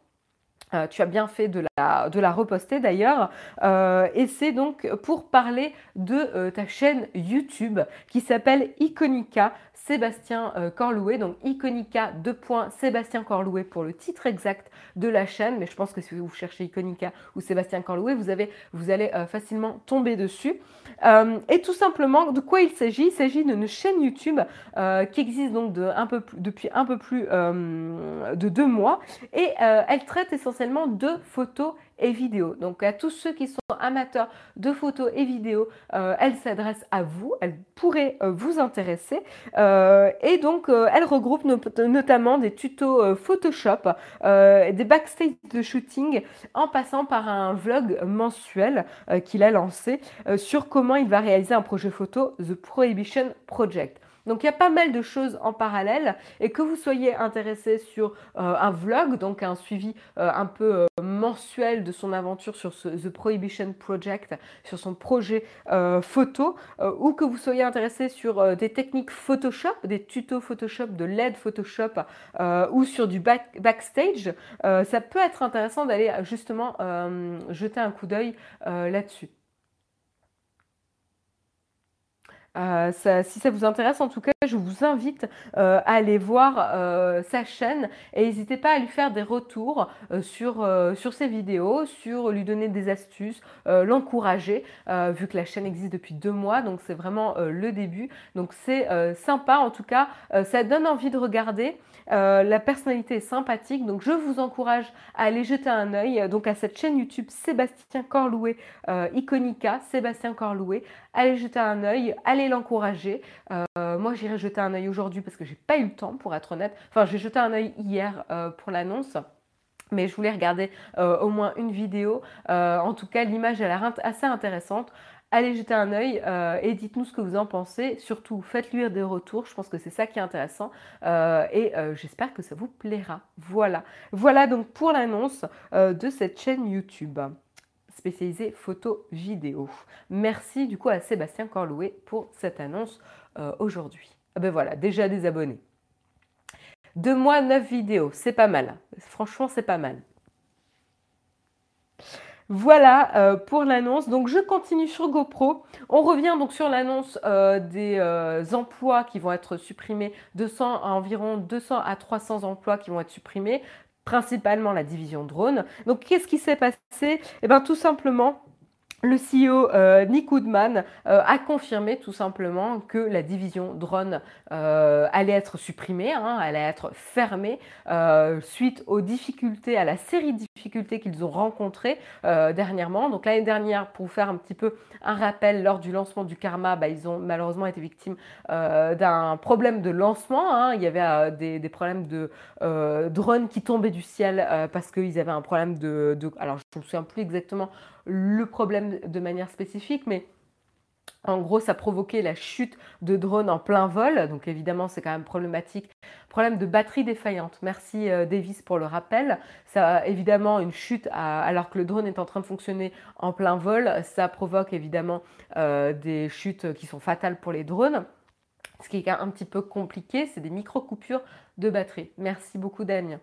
Euh, tu as bien fait de la, de la reposter d'ailleurs. et c'est donc pour parler de ta chaîne YouTube qui s'appelle Iconica Sébastien Corlouet. Donc Iconica 2. Sébastien Corlouet pour le titre exact de la chaîne. Mais je pense que si vous cherchez Iconica ou Sébastien Corlouet, vous, allez facilement tomber dessus. Euh, et tout simplement, de quoi il s'agit? Il s'agit d'une chaîne YouTube euh, qui existe donc depuis un peu plus euh, de deux mois et elle traite essentiellement de photos et vidéos. Donc à tous ceux qui sont amateurs de photos et vidéos, elle s'adresse à vous, elle pourrait vous intéresser. et donc elle regroupe notamment des tutos Photoshop, des backstage de shooting, en passant par un vlog mensuel qu'il a lancé sur comment il va réaliser un projet photo, The Prohibition Project. Donc il y a pas mal de choses en parallèle et que vous soyez intéressé sur euh, un vlog, donc un suivi euh, un peu euh, mensuel de son aventure sur The Prohibition Project, sur son projet photo, ou que vous soyez intéressé sur des techniques Photoshop, des tutos Photoshop, de l'aide Photoshop, ou sur du backstage, ça peut être intéressant d'aller justement jeter un coup d'œil là-dessus. Ça si ça vous intéresse, en tout cas, je vous invite, heu, à aller voir, heu, sa chaîne et n'hésitez pas à lui faire des retours, sur, ses vidéos, sur lui donner des astuces, l'encourager, vu que la chaîne existe depuis 2 mois, donc c'est vraiment, le début. Donc c'est, sympa en tout cas, ça donne envie de regarder. La personnalité est sympathique, donc je vous encourage à aller jeter un œil, donc à cette chaîne YouTube Sébastien Corlouet, heu, Iconica, Sébastien Corlouet. Allez jeter un œil, allez l'encourager. Heu, moi j'irai jeter un œil aujourd'hui parce que j'ai pas eu le temps pour être honnête. Enfin, j'ai jeté un œil hier, heu, pour l'annonce. Mais je voulais regarder euh, au moins une vidéo. Euh, en tout cas, l'image a l'air assez intéressante. Allez jeter un œil euh, et dites-nous ce que vous en pensez. Surtout, faites-lui des retours. Je pense que c'est ça qui est intéressant. Euh, et euh, j'espère que ça vous plaira. Voilà. Voilà donc pour l'annonce de cette chaîne YouTube spécialisée photo vidéo. Merci du coup à Sébastien Corlouet pour cette annonce aujourd'hui. Ah ben voilà, déjà des abonnés. Deux mois, neuf vidéos, c'est pas mal. Franchement, c'est pas mal. Voilà euh, pour l'annonce. Donc je continue sur GoPro. On revient donc sur l'annonce euh, des euh, emplois qui vont être supprimés, 200 à environ 200 à 300 emplois qui vont être supprimés, principalement la division drone. Donc qu'est-ce qui s'est passé? Eh bien tout simplement le CEO euh, Nick Woodman euh, a confirmé tout simplement que la division drone euh, allait être supprimée, hein, allait être fermée suite aux difficultés, à la série de difficultés qu'ils ont rencontrées dernièrement. Donc l'année dernière, pour vous faire un petit peu un rappel, lors du lancement du Karma, bah, ils ont malheureusement été victimes d'un problème de lancement. Hein. Il y avait des, problèmes de drones qui tombaient du ciel parce qu'ils avaient un problème de, Alors je ne me souviens plus exactement le problème de manière spécifique, mais en gros, ça provoquait la chute de drones en plein vol. Donc évidemment, c'est quand même problématique. Problème de batterie défaillante. Merci euh, Davis pour le rappel. Ça, évidemment, une chute alors que le drone est en train de fonctionner en plein vol, ça provoque évidemment euh, des chutes qui sont fatales pour les drones. Ce qui est un petit peu compliqué, c'est des micro-coupures de batterie. Merci beaucoup Damien.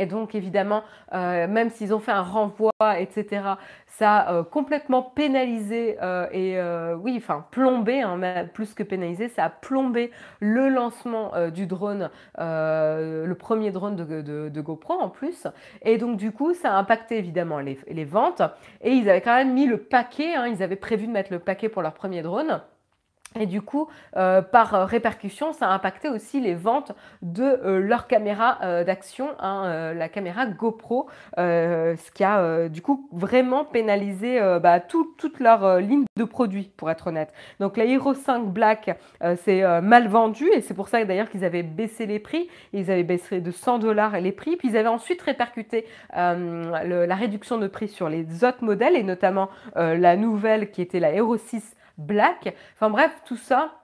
Et donc, évidemment, euh, même s'ils ont fait un renvoi, etc., ça a euh, complètement pénalisé euh, et, oui, enfin, plombé, hein, plus que pénalisé, ça a plombé le lancement du drone, le premier drone de, GoPro en plus. Et donc, du coup, ça a impacté évidemment les, ventes. Et ils avaient quand même mis le paquet, hein, ils avaient prévu de mettre le paquet pour leur premier drone. Et du coup, euh, par répercussion, ça a impacté aussi les ventes de euh, leur caméra euh, d'action, hein, la caméra GoPro, ce qui a du coup vraiment pénalisé bah, toute leur ligne de produits, pour être honnête. Donc la Hero 5 Black, c'est mal vendu et c'est pour ça d'ailleurs qu'ils avaient baissé les prix. Ils avaient baissé de 100 dollars les prix, puis ils avaient ensuite répercuté la réduction de prix sur les autres modèles et notamment la nouvelle qui était la Hero 6 black. Enfin bref, tout ça,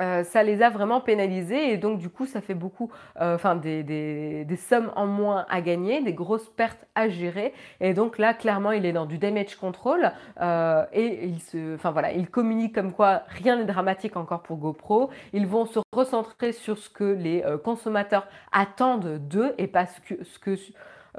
euh, ça les a vraiment pénalisés et donc du coup ça fait beaucoup, euh, enfin des, sommes en moins à gagner, des grosses pertes à gérer et donc là clairement il est dans du damage control euh, et il se, enfin voilà, il communique comme quoi rien n'est dramatique encore pour GoPro. Ils vont se recentrer sur ce que les consommateurs attendent d'eux et pas ce que, ce que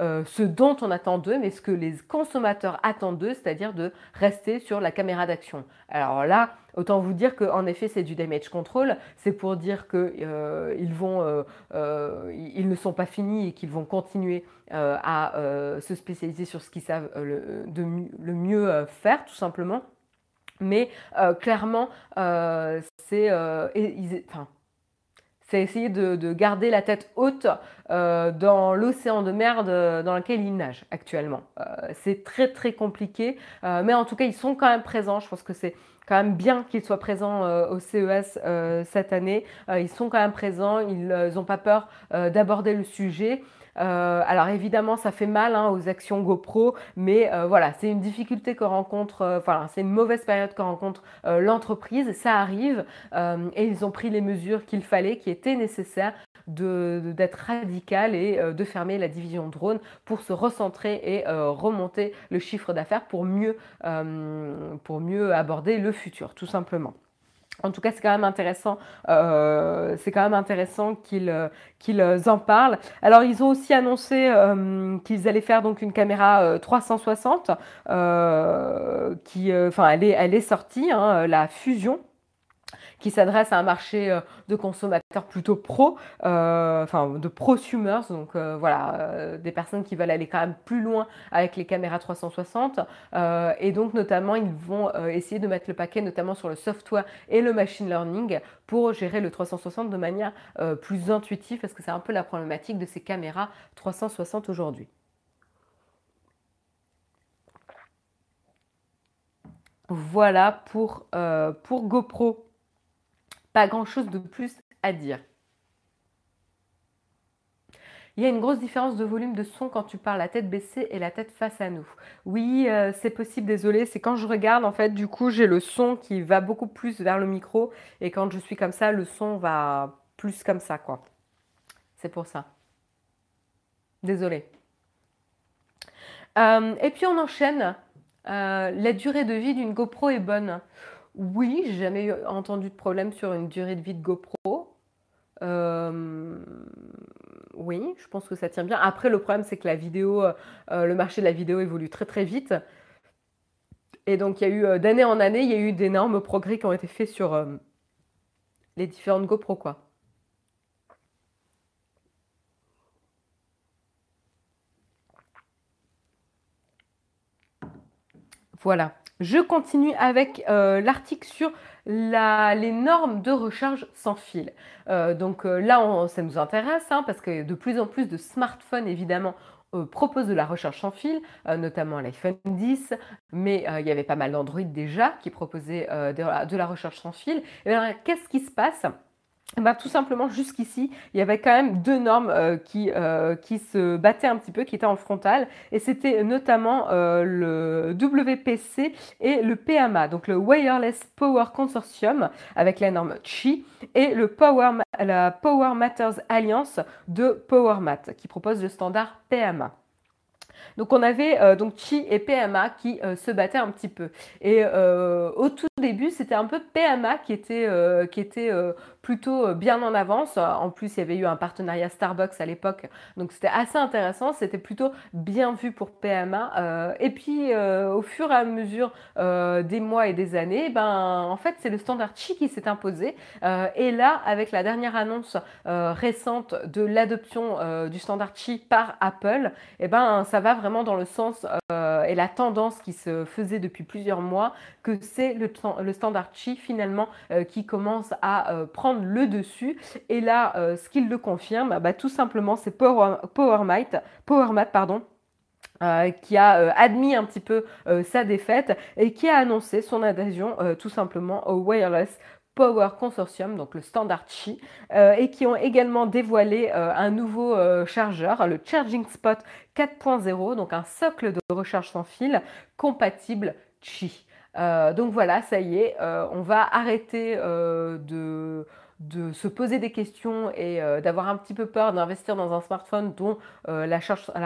euh, ce dont on attend d'eux, mais ce que les consommateurs attendent d'eux, c'est-à-dire de rester sur la caméra d'action. Alors là, autant vous dire qu'en effet, c'est du damage control. C'est pour dire qu'ils euh, vont, euh, ils ne sont pas finis et qu'ils vont continuer à se spécialiser sur ce qu'ils savent le, le, mieux faire, tout simplement. Mais clairement, c'est, enfin, c'est essayer de, garder la tête haute euh, dans l'océan de merde euh, dans lequel ils nagent actuellement. Euh, c'est très très compliqué, mais en tout cas ils sont quand même présents. Je pense que c'est quand même bien qu'ils soient présents au CES cette année. ils sont quand même présents, ils n'ont pas peur d'aborder le sujet. Euh, alors évidemment, ça fait mal hein, aux actions GoPro, mais euh, voilà, c'est une difficulté que rencontre, euh, enfin c'est une mauvaise période que rencontre l'entreprise. Ça arrive et ils ont pris les mesures qu'il fallait, qui étaient nécessaires d'être radical et de fermer la division drone pour se recentrer et remonter le chiffre d'affaires pour pour mieux aborder le futur, tout simplement. En tout cas, c'est quand même intéressant, euh, c'est quand même intéressant qu'ils euh, qu'ils en parlent. Alors, ils ont aussi annoncé euh, qu'ils allaient faire donc une caméra 360, qui, enfin, elle est, elle est sortie, hein, la Fusion. Qui s'adresse à un marché de consommateurs plutôt pro, enfin de prosumers, donc voilà, des personnes qui veulent aller quand même plus loin avec les caméras 360. et donc notamment, ils vont essayer de mettre le paquet notamment sur le software et le machine learning pour gérer le 360 de manière plus intuitive, parce que c'est un peu la problématique de ces caméras 360 aujourd'hui. Voilà pour, euh, pour GoPro. Pas grand-chose de plus à dire. Il y a une grosse différence de volume de son quand tu parles la tête baissée et la tête face à nous. Oui, euh, c'est possible, désolé. C'est quand je regarde, en fait, du coup, j'ai le son qui va beaucoup plus vers le micro. Et quand je suis comme ça, le son va plus comme ça, quoi. C'est pour ça. Désolé. Euh, et puis on enchaîne euh, la durée de vie d'une GoPro est bonne. Oui, j'ai jamais entendu de problème sur une durée de vie de GoPro. Euh, oui, je pense que ça tient bien. Après, le problème, c'est que la vidéo, euh, le marché de la vidéo évolue très très vite. Et donc, il y a eu d'année en année, il y a eu d'énormes progrès qui ont été faits sur les différentes GoPro, quoi. Voilà. Je continue avec euh, l'article sur les normes de recharge sans fil. Euh, donc euh, là, ça nous intéresse hein, parce que de plus en plus de smartphones, évidemment, proposent de la recharge sans fil, notamment l'iPhone 10, mais il y avait pas mal d'Android déjà qui proposaient de, la recharge sans fil. Qu'est-ce qui se passe? Bah, tout simplement, jusqu'ici, il y avait quand même deux normes euh, qui, euh, qui se battaient un petit peu, qui étaient en frontal, et c'était notamment euh, le WPC et le PMA, donc le Wireless Power Consortium avec la norme CHI, et le Power, la Power Matters Alliance de PowerMat, qui propose le standard PMA. Donc on avait euh, donc Chi et PMA qui se battaient un petit peu. Et au tout début, c'était un peu PMA qui était, qui était plutôt bien en avance. En plus, il y avait eu un partenariat Starbucks à l'époque, donc c'était assez intéressant. C'était plutôt bien vu pour PMA. et puis, au fur et à mesure des mois et des années, ben en fait, c'est le standard Chi qui s'est imposé. et là, avec la dernière annonce récente de l'adoption du standard Chi par Apple, et eh ben ça va vraiment dans le sens euh, et la tendance qui se faisait depuis plusieurs mois, que c'est le, le, standard Qi finalement euh, qui commence à euh, le dessus. Et là, ce qu'il le confirme, bah, tout simplement, c'est Power, PowerMat, pardon, qui a admis un petit peu sa défaite et qui a annoncé son adhésion tout simplement au wireless Power Consortium, donc le standard Qi, euh, et qui ont également dévoilé euh, un nouveau euh, chargeur, le Charging Spot 4.0, donc un socle de recharge sans fil compatible Qi. donc voilà, ça y est, on va arrêter de de se poser des questions et euh, d'avoir un petit peu peur d'investir dans un smartphone dont euh, la,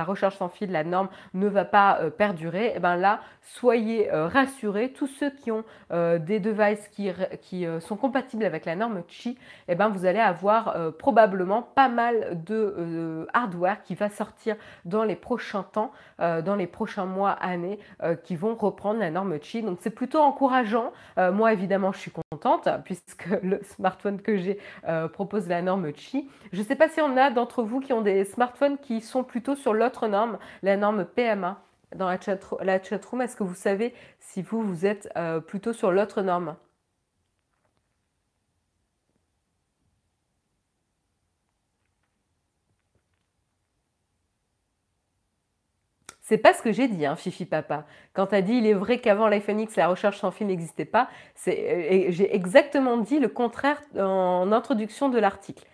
recharge sans fil, la norme, ne va pas euh, perdurer, et eh ben là, soyez rassurés, tous ceux qui ont des devices qui, qui sont compatibles avec la norme Qi, et eh ben vous allez avoir probablement pas mal de hardware qui va sortir dans les prochains temps, dans les prochains mois, années, qui vont reprendre la norme Qi. Donc c'est plutôt encourageant. moi, évidemment, je suis contente puisque le smartphone que j'ai euh, propose la norme Qi. Je ne sais pas si on a d'entre vous qui ont des smartphones qui sont plutôt sur l'autre norme, la norme PMA. Dans la, chat, la chatroom, est-ce que vous savez si vous, vous êtes euh, plutôt sur l'autre norme? C'est pas ce que j'ai dit, hein, Fifi Papa. Quand tu as dit il est vrai qu'avant l'iPhone X, la recherche sans fil n'existait pas, euh, j'ai exactement dit le contraire en introduction de l'article.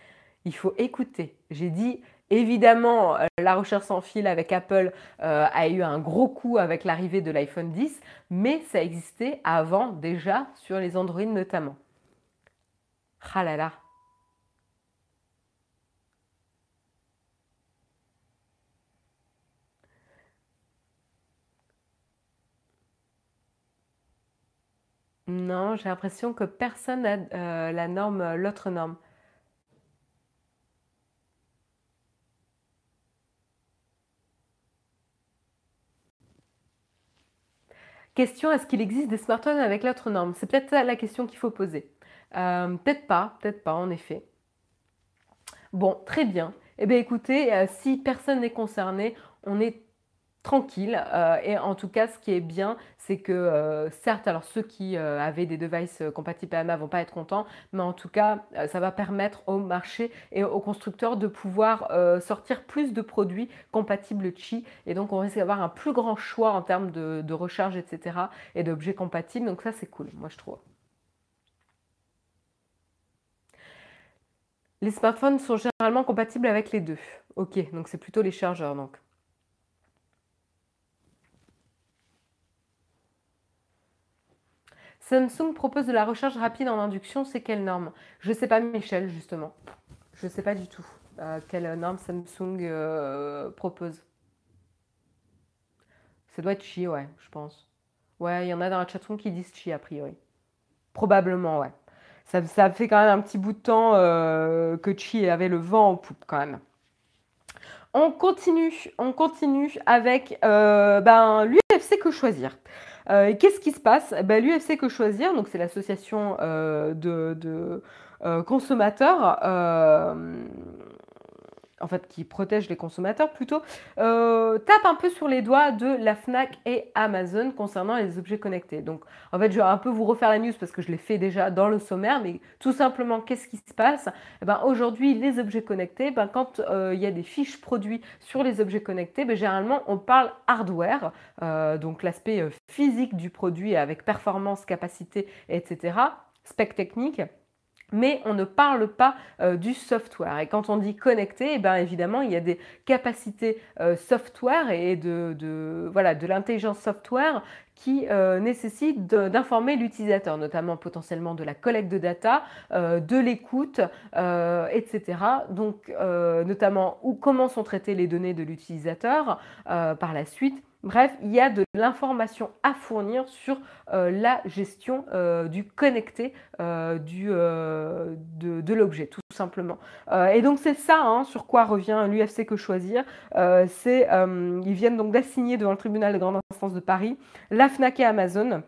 Il faut écouter. J'ai dit évidemment euh, la recherche sans fil avec Apple euh, a eu un gros coup avec l'arrivée de l'iPhone 10, mais ça existait avant déjà sur les Android notamment. Ah. Non, j'ai l'impression que personne n'a euh, la norme, euh, l'autre norme. Question, est-ce qu'il existe des smartphones avec l'autre norme? C'est peut-être la question qu'il faut poser. Euh, peut-être pas, peut-être pas, en effet. Bon, très bien. Eh bien, écoutez, si personne n'est concerné, on est tranquille. Euh, et en tout cas, ce qui est bien, c'est que euh, certes, alors ceux qui euh, avaient des devices compatibles PMA vont pas être contents, mais en tout cas, ça va permettre au marché et aux constructeurs de pouvoir sortir plus de produits compatibles Qi. Et donc, on risque d'avoir un plus grand choix en termes de recharge, etc. et d'objets compatibles. Donc ça, c'est cool, moi, je trouve. Les smartphones sont généralement compatibles avec les deux. Ok, donc c'est plutôt les chargeurs donc. Samsung propose de la recharge rapide en induction, c'est quelle norme? Je ne sais pas, Michel, justement. Je ne sais pas du tout euh, quelle norme Samsung euh, propose. Ça doit être Chi, ouais, je pense. Ouais, il y en a dans la chatroom qui disent Chi, a priori. Probablement, ouais. Ça, fait quand même un petit bout de temps euh, que Chi avait le vent en poupe, quand même. On continue, on continue avec ben, l'UFC Que Choisir. Euh, qu'est-ce qui se passe? Ben, L'UFC Que Choisir, donc c'est l'association euh, de, euh, consommateurs en fait, qui protège les consommateurs plutôt, euh, tape un peu sur les doigts de la FNAC et Amazon concernant les objets connectés. Donc, en fait, je vais un peu vous refaire la news parce que je l'ai fait déjà dans le sommaire, mais tout simplement, qu'est-ce qui se passe? Eh ben, Aujourd'hui, les objets connectés, ben, quand euh, il y a des fiches produits sur les objets connectés, ben, généralement, on parle hardware, euh, donc l'aspect physique du produit avec performance, capacité, etc., spec technique mais on ne parle pas euh, du software. Et quand on dit connecté, eh bien évidemment, il y a des capacités euh, software et de, voilà, de l'intelligence software qui euh, nécessitent d'informer l'utilisateur, notamment potentiellement de la collecte de data, de l'écoute, etc. Donc, notamment où, comment sont traitées les données de l'utilisateur par la suite Bref, il y a de l'information à fournir sur euh, la gestion euh, du connecté euh, de, l'objet, tout simplement. et donc c'est ça hein, sur quoi revient l'UFC Que Choisir. c'est, ils viennent donc d'assigner devant le tribunal de grande instance de Paris la FNAC et Amazon.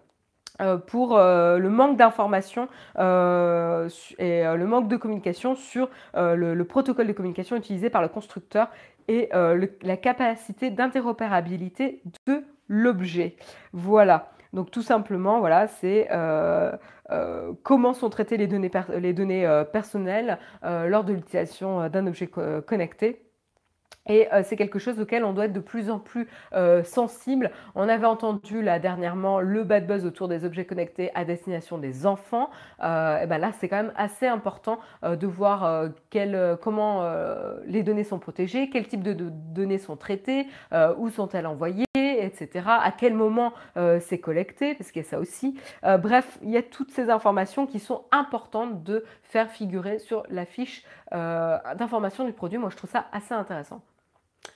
pour le manque d'informations et le manque de communication sur le, protocole de communication utilisé par le constructeur et euh, la capacité d'interopérabilité de l'objet. Voilà. Donc tout simplement, voilà, c'est euh, euh, comment sont traitées les données, les données personnelles lors de l'utilisation d'un objet connecté. Et euh, c'est quelque chose auquel on doit être de plus en plus euh, sensible. On avait entendu là dernièrement le bad buzz autour des objets connectés à destination des enfants. Euh, et ben là, c'est quand même assez important de voir comment les données sont protégées, quel type de, données sont traitées, où sont-elles envoyées, etc. À quel moment c'est collecté, parce qu'il y a ça aussi. bref, il y a toutes ces informations qui sont importantes de faire figurer sur la fiche d'information du produit. Moi, je trouve ça assez intéressant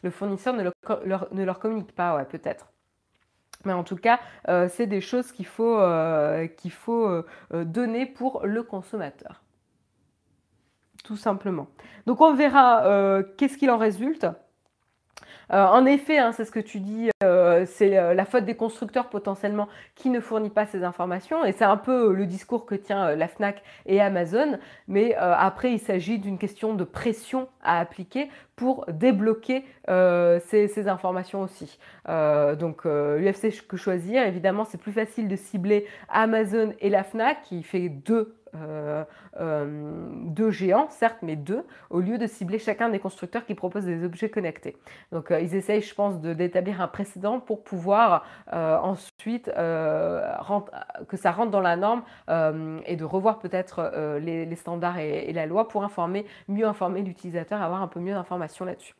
le fournisseur ne leur, communique pas, ouais, peut-être. Mais en tout cas, euh, c'est des choses qu'il faut, euh, euh, donner pour le consommateur. Tout simplement. Donc on verra qu'est-ce qu'il en résulte. Euh, en effet, hein, c'est ce que tu dis, euh, c'est euh, la faute des constructeurs potentiellement qui ne fournit pas ces informations. Et c'est un peu le discours que tient la FNAC et Amazon. Mais après, il s'agit d'une question de pression à appliquer pour débloquer ces, informations aussi. donc l'UFC que choisir, évidemment, c'est plus facile de cibler Amazon et la FNAC qui fait deux euh, euh, deux géants, certes, mais deux, au lieu de cibler chacun des constructeurs qui proposent des objets connectés. Donc euh, ils essayent, je pense, d'établir un précédent pour pouvoir ensuite que ça rentre dans la norme et de revoir peut-être les, standards et, la loi pour informer, mieux informer l'utilisateur, avoir un peu mieux d'informations là-dessus.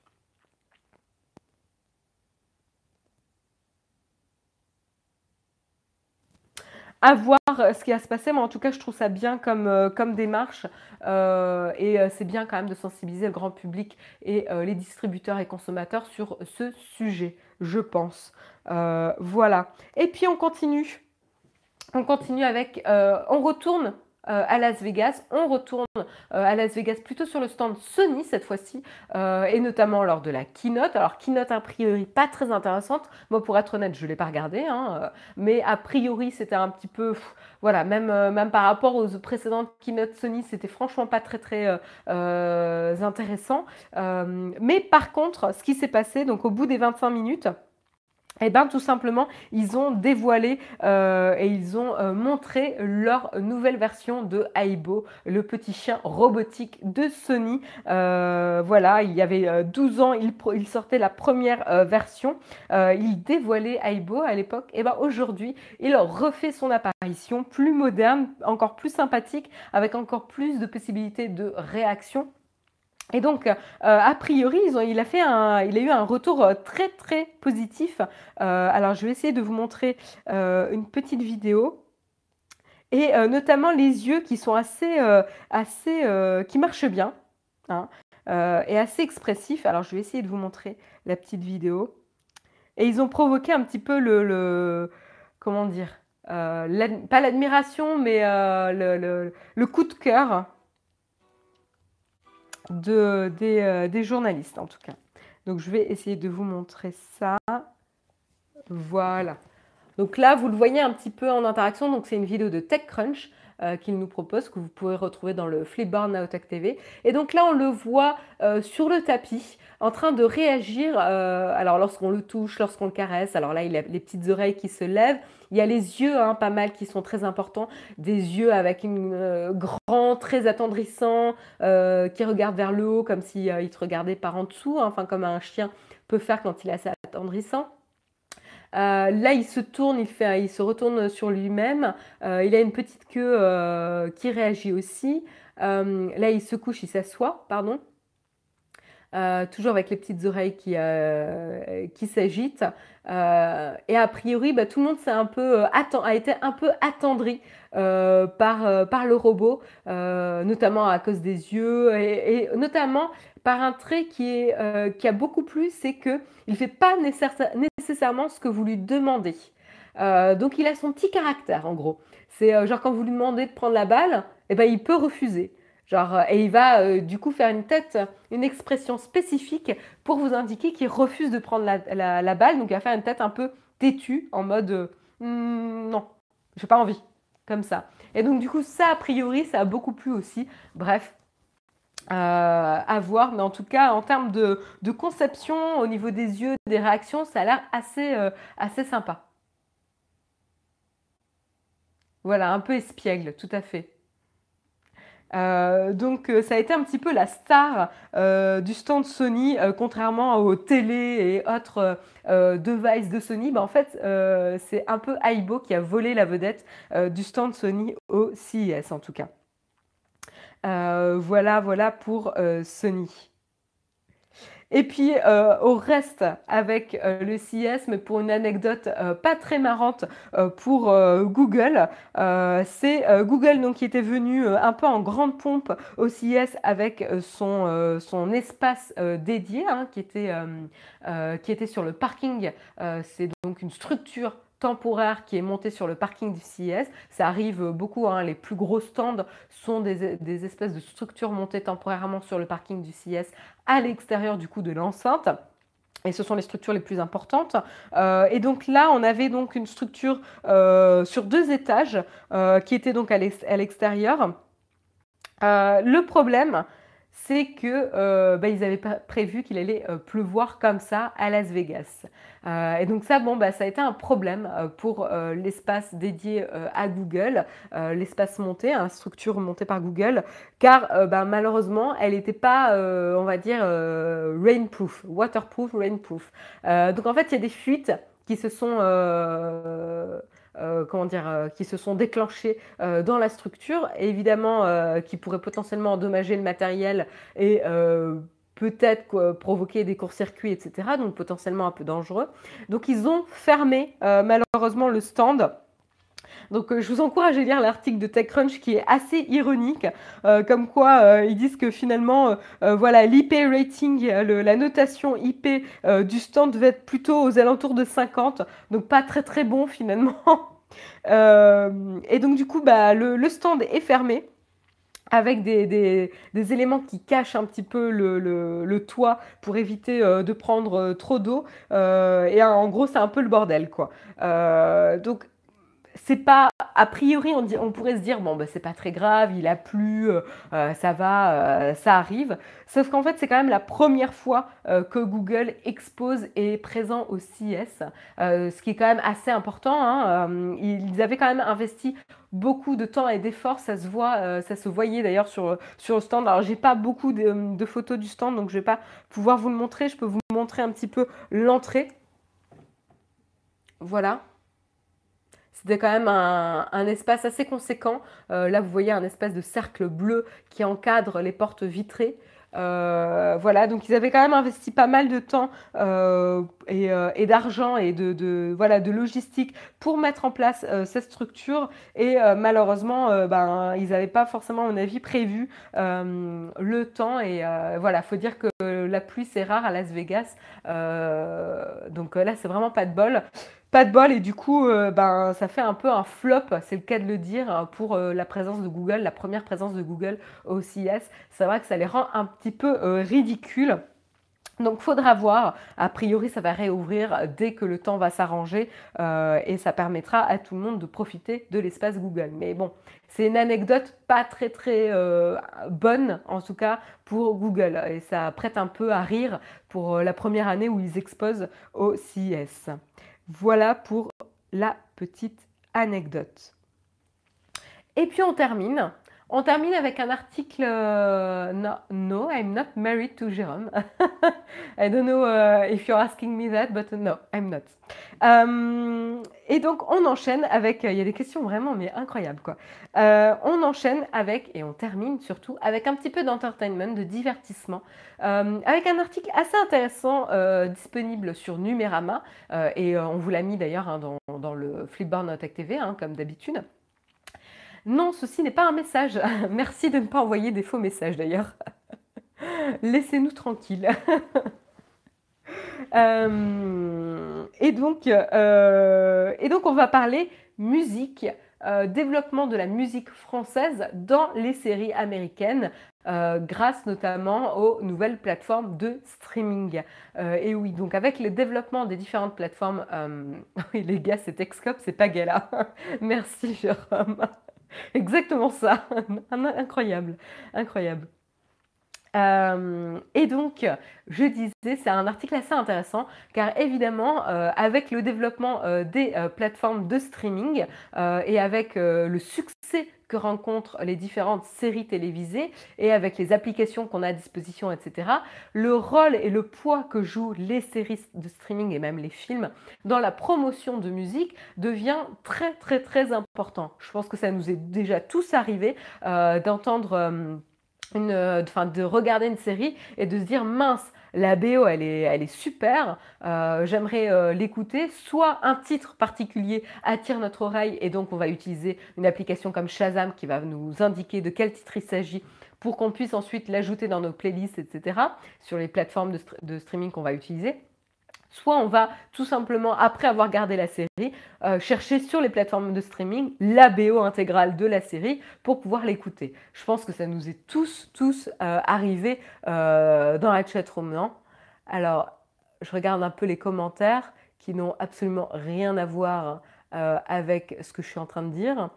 À voir euh, ce qui va se passer, mais en tout cas, je trouve ça bien comme, euh, comme démarche. Euh, et c'est bien quand même de sensibiliser le grand public et les distributeurs et consommateurs sur ce sujet, je pense. voilà. Et puis on continue. On continue avec. on retourne euh, à Las Vegas. On retourne euh, à Las Vegas plutôt sur le stand Sony cette fois-ci, euh, et notamment lors de la keynote. Alors keynote a priori pas très intéressante. Moi pour être honnête, je ne l'ai pas regardé, hein, mais a priori c'était un petit peu, voilà, même, même par rapport aux précédentes keynote Sony, c'était franchement pas très très intéressant. mais par contre, ce qui s'est passé, donc au bout des 25 minutes, eh bien, tout simplement, ils ont dévoilé euh, et ils ont euh, montré leur nouvelle version de Aibo, le petit chien robotique de Sony. Euh, voilà, il y avait 12 ans, il, sortait la première version. il dévoilait Aibo à l'époque. Et eh bien aujourd'hui, il refait son apparition plus moderne, encore plus sympathique, avec encore plus de possibilités de réaction. Et donc, euh, a priori, il, a fait un, il a eu un retour euh, très très positif. Euh, alors, je vais essayer de vous montrer une petite vidéo. Et notamment les yeux qui sont assez, assez qui marchent bien hein, et assez expressifs. Alors, je vais essayer de vous montrer la petite vidéo. Et ils ont provoqué un petit peu le, comment dire, pas l'admiration, mais le, le, coup de cœur de, euh, des, journalistes en tout cas. Donc je vais essayer de vous montrer ça. Voilà. Donc là, vous le voyez un petit peu en interaction. Donc c'est une vidéo de TechCrunch euh, qu'il nous propose, que vous pourrez retrouver dans le Flipboard Naotech TV. Et donc là, on le voit euh, sur le tapis en train de réagir. alors lorsqu'on le touche, lorsqu'on le caresse. Alors là, il a les petites oreilles qui se lèvent. Il y a les yeux, hein, pas mal, qui sont très importants. Des yeux avec une euh, grand, très attendrissant, euh, qui regardent vers le haut comme s'il euh, te regardait par en dessous, hein, enfin comme un chien peut faire quand il est assez attendrissant. Là, il se tourne, il, se retourne sur lui-même. il a une petite queue qui réagit aussi. là, il se couche, il s'assoit, pardon. Euh, toujours avec les petites oreilles qui, euh, qui s'agitent. Euh, et a priori, bah, tout le monde un peu, a été un peu attendri par, par le robot, notamment à cause des yeux et, notamment par un trait qui, est, qui a beaucoup plu, c'est qu'il ne fait pas ce que vous lui demandez. donc il a son petit caractère en gros. C'est genre quand vous lui demandez de prendre la balle, eh ben, il peut refuser. Genre, et il va euh, du coup faire une tête, une expression spécifique pour vous indiquer qu'il refuse de prendre la, balle. Donc il va faire une tête un peu têtue, en mode euh, hmm, non, j'ai pas envie, comme ça. Et donc du coup, ça a priori, ça a beaucoup plu aussi. Bref, euh, à voir, mais en tout cas, en termes de, conception, au niveau des yeux, des réactions, ça a l'air assez, assez sympa. Voilà, un peu espiègle, tout à fait. Euh, donc euh, ça a été un petit peu la star euh, du stand Sony, contrairement aux télé et autres devices de Sony. Bah, en fait, c'est un peu Aibo qui a volé la vedette du stand Sony au CES en tout cas. Voilà, voilà pour Sony. Et puis euh, au reste avec euh, le CIS, mais pour une anecdote euh, pas très marrante pour Google, c'est Google donc qui était venu un peu en grande pompe au CIS avec son, espace dédié hein, qui était sur le parking. c'est donc une structure temporaire qui est monté sur le parking du CES. Ça arrive beaucoup, hein, les plus gros stands sont des, espèces de structures montées temporairement sur le parking du CES à l'extérieur du coup de l'enceinte. Et ce sont les structures les plus importantes. Euh, et donc là, on avait donc une structure euh, sur deux étages euh, qui était donc à l'extérieur. le problème, c'est que euh, bah, ils avaient prévu qu'il allait euh, pleuvoir comme ça à Las Vegas. Euh, et donc ça, bon, bah, ça a été un problème pour l'espace dédié à Google, l'espace monté, hein, structure montée par Google, car bah, malheureusement, elle n'était pas, on va dire, rainproof, waterproof, rainproof. donc en fait, il y a des fuites qui se sont euh, comment dire, euh, qui se sont déclenchés euh, dans la structure, évidemment qui pourraient potentiellement endommager le matériel et peut-être provoquer des courts-circuits, etc. Donc potentiellement un peu dangereux. Donc ils ont fermé malheureusement le stand. Donc je vous encourage à lire l'article de TechCrunch qui est assez ironique, comme quoi ils disent que finalement, voilà, l'IP rating, la notation IP du stand devait être plutôt aux alentours de 50, donc pas très très bon finalement. Euh, et donc du coup, bah, le, stand est fermé avec des, éléments qui cachent un petit peu le, toit pour éviter euh, de prendre euh, trop d'eau. Euh, et en gros, c'est un peu le bordel, quoi. Euh, donc, c'est pas a priori on, dit, on, pourrait se dire bon bah, c'est pas très grave il a plu euh, euh, ça va euh, ça arrive. Sauf qu'en fait c'est quand même la première fois que Google expose et est présent au euh, ce qui est quand même assez important hein. Ils avaient quand même investi beaucoup de temps et d'efforts ça se voit ça se voyait d'ailleurs sur, sur le stand. Alors j'ai pas beaucoup de, de, photos du stand donc je vais pas pouvoir vous le montrer. Je peux vous montrer un petit peu l'entrée. Voilà c'était quand même un, espace assez conséquent. Euh, là, vous voyez un espèce de cercle bleu qui encadre les portes vitrées. Euh, voilà, donc ils avaient quand même investi pas mal de temps euh, et, d'argent et de, logistique pour mettre en place cette structure. Et malheureusement, ben, ils n'avaient pas forcément, à mon avis, prévu le temps. Et voilà, il faut dire que la pluie, c'est rare à Las Vegas. donc là, c'est vraiment pas de bol pas de bol et du coup euh, ben ça fait un peu un flop c'est le cas de le dire pour euh, la présence de Google la première présence de Google au CES c'est vrai que ça les rend un petit peu euh, ridicules donc faudra voir, a priori ça va réouvrir dès que le temps va s'arranger euh, et ça permettra à tout le monde de profiter de l'espace Google. Mais bon, c'est une anecdote pas très très bonne en tout cas pour Google et ça prête un peu à rire pour la première année où ils exposent au CES. Voilà pour la petite anecdote. Et puis on termine. On termine avec un article euh, no, I'm not married to Jérôme. I don't know uh, if you're asking me that, but no, I'm not. Um, et donc on enchaîne avec, il y a des questions vraiment mais incroyables quoi. Euh, on enchaîne avec et on termine surtout avec un petit peu d'entertainment, de divertissement, euh, avec un article assez intéressant euh, disponible sur Numérama euh, et on vous l'a mis d'ailleurs hein, dans, le Flipboard Tech TV hein, comme d'habitude. Non, ceci n'est pas un message. Merci de ne pas envoyer des faux messages d'ailleurs. Laissez-nous tranquilles. euh, et, donc, euh, et donc, on va parler musique, euh, développement de la musique française dans les séries américaines, grâce notamment aux nouvelles plateformes de streaming. Et oui, donc avec le développement des différentes plateformes, oui les gars, c'est Excop, c'est pas Gala. Merci Jérôme. Exactement ça. incroyable. Incroyable. Euh, et donc, je disais, c'est un article assez intéressant car évidemment, euh, avec le développement euh, des plateformes de streaming et avec le succès que rencontrent les différentes séries télévisées et avec les applications qu'on a à disposition, etc., le rôle et le poids que jouent les séries de streaming et même les films dans la promotion de musique devient très très très important. Je pense que ça nous est déjà tous arrivé d'entendre enfin, de regarder une série et de se dire mince, la BO elle est, super, euh, j'aimerais euh, l'écouter, soit un titre particulier attire notre oreille et donc on va utiliser une application comme Shazam qui va nous indiquer de quel titre il s'agit pour qu'on puisse ensuite l'ajouter dans nos playlists, etc., sur les plateformes de streaming qu'on va utiliser. Soit on va tout simplement, après avoir gardé la série, euh, chercher sur les plateformes de streaming la BO intégrale de la série pour pouvoir l'écouter. Je pense que ça nous est tous, tous euh, arrivé euh, dans la chatroom, non? Alors, je regarde un peu les commentaires qui n'ont absolument rien à voir avec ce que je suis en train de dire.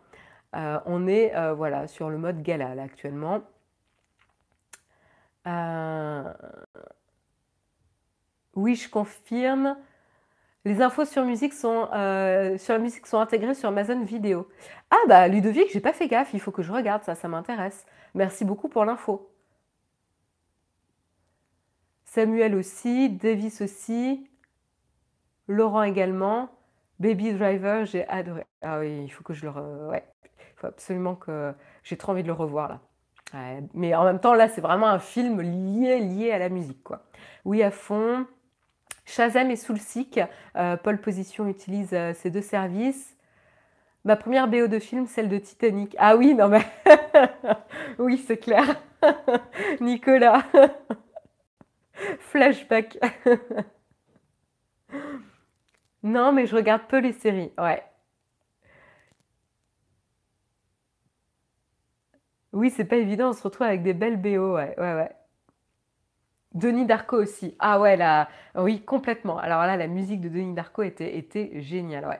On est voilà, sur le mode gala là, actuellement. Oui, je confirme. Les infos sur musique sont euh, sur la musique sont intégrées sur Amazon Vidéo. Ah bah Ludovic, j'ai pas fait gaffe, il faut que je regarde ça, ça m'intéresse. Merci beaucoup pour l'info. Samuel aussi, Davis aussi, Laurent également, Baby Driver, j'ai adoré. Ah oui, il faut que je le il faut absolument que j'ai trop envie de le revoir là. Mais en même temps là, c'est vraiment un film lié lié à la musique quoi. Oui, à fond. Shazam et Soulseek, euh, Paul Position utilise euh, ces deux services. Ma première BO de film, celle de Titanic. Ah oui, non mais... oui, c'est clair. Nicolas. Flashback. non, mais je regarde peu les séries. Ouais. Oui, c'est pas évident, on se retrouve avec des belles BO, ouais, ouais, ouais. Denis Darko aussi. Ah ouais, là, oui, complètement. Alors là, la musique de Denis Darko était, était géniale, ouais.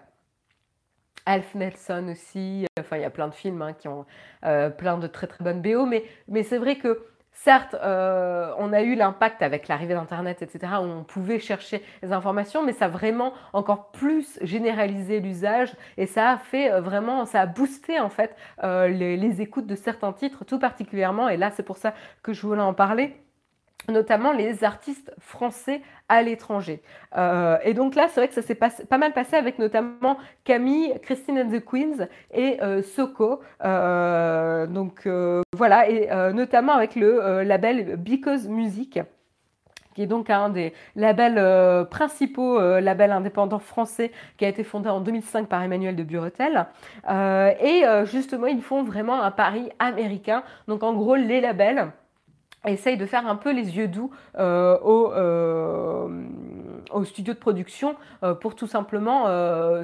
Alf Nelson aussi. Enfin, il y a plein de films hein, qui ont euh, plein de très très bonnes BO, mais, c'est vrai que certes, euh, on a eu l'impact avec l'arrivée d'Internet, etc., où on pouvait chercher les informations, mais ça a vraiment encore plus généralisé l'usage et ça a fait euh, vraiment, ça a boosté en fait les écoutes de certains titres, tout particulièrement. Et là, c'est pour ça que je voulais en parler notamment les artistes français à l'étranger. Euh, et donc là, c'est vrai que ça s'est pas mal passé avec notamment Camille, Christine and the Queens et euh, Soko. Euh, donc voilà, et notamment avec le label Because Music qui est donc un des labels principaux labels indépendants français qui a été fondé en 2005 par Emmanuel de Buretel. et justement, ils font vraiment un pari américain. Donc en gros, les labels essaye de faire un peu les yeux doux euh, au, euh, au, studio de production euh, pour tout simplement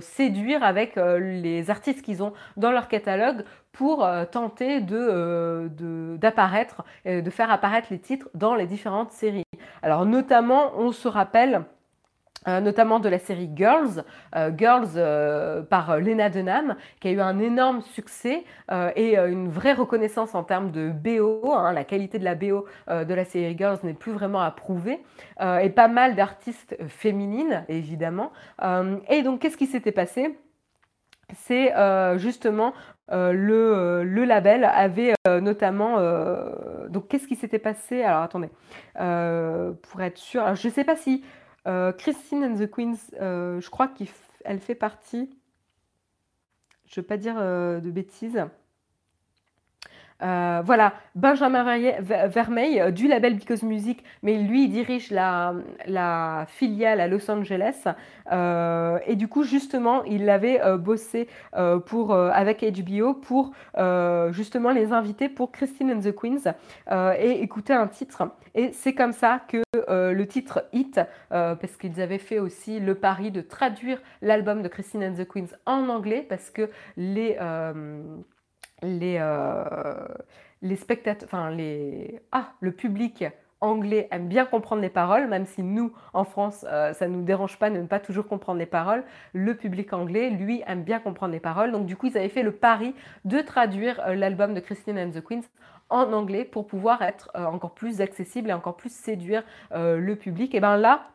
séduire avec les artistes qu'ils ont dans leur catalogue pour tenter de, d'apparaître, de faire apparaître les titres dans les différentes séries. Alors notamment, on se rappelle euh, notamment de la série Girls, euh, Girls euh, par Lena Dunham, qui a eu un énorme succès et une vraie reconnaissance en termes de BO. Hein. la qualité de la BO de la série Girls n'est plus vraiment à prouver, et pas mal d'artistes féminines, évidemment. et donc, qu'est-ce qui s'était passé? C'est justement le, le, label avait notamment donc qu'est-ce qui s'était passé? Alors attendez pour être sûr je ne sais pas si euh, Christine and the Queens, euh, je crois qu'elle fait partie, je ne veux pas dire euh, de bêtises, euh, voilà, Benjamin Vermeil euh, du label Because Music, mais lui il dirige la, filiale à Los Angeles. Euh, et du coup, justement, il avait bossé avec HBO pour justement les inviter pour Christine and the Queens et écouter un titre. Et c'est comme ça que le titre Hit, parce qu'ils avaient fait aussi le pari de traduire l'album de Christine and the Queens en anglais, parce que les les, euh, spectateurs, enfin les, ah, le public anglais aime bien comprendre les paroles, même si nous, en France, euh, ça ne nous dérange pas de ne pas toujours comprendre les paroles. Le public anglais, lui, aime bien comprendre les paroles. Donc, du coup, ils avaient fait le pari de traduire euh, l'album de Christine and the Queens en anglais pour pouvoir être encore plus accessible et encore plus séduire le public. Et bien là,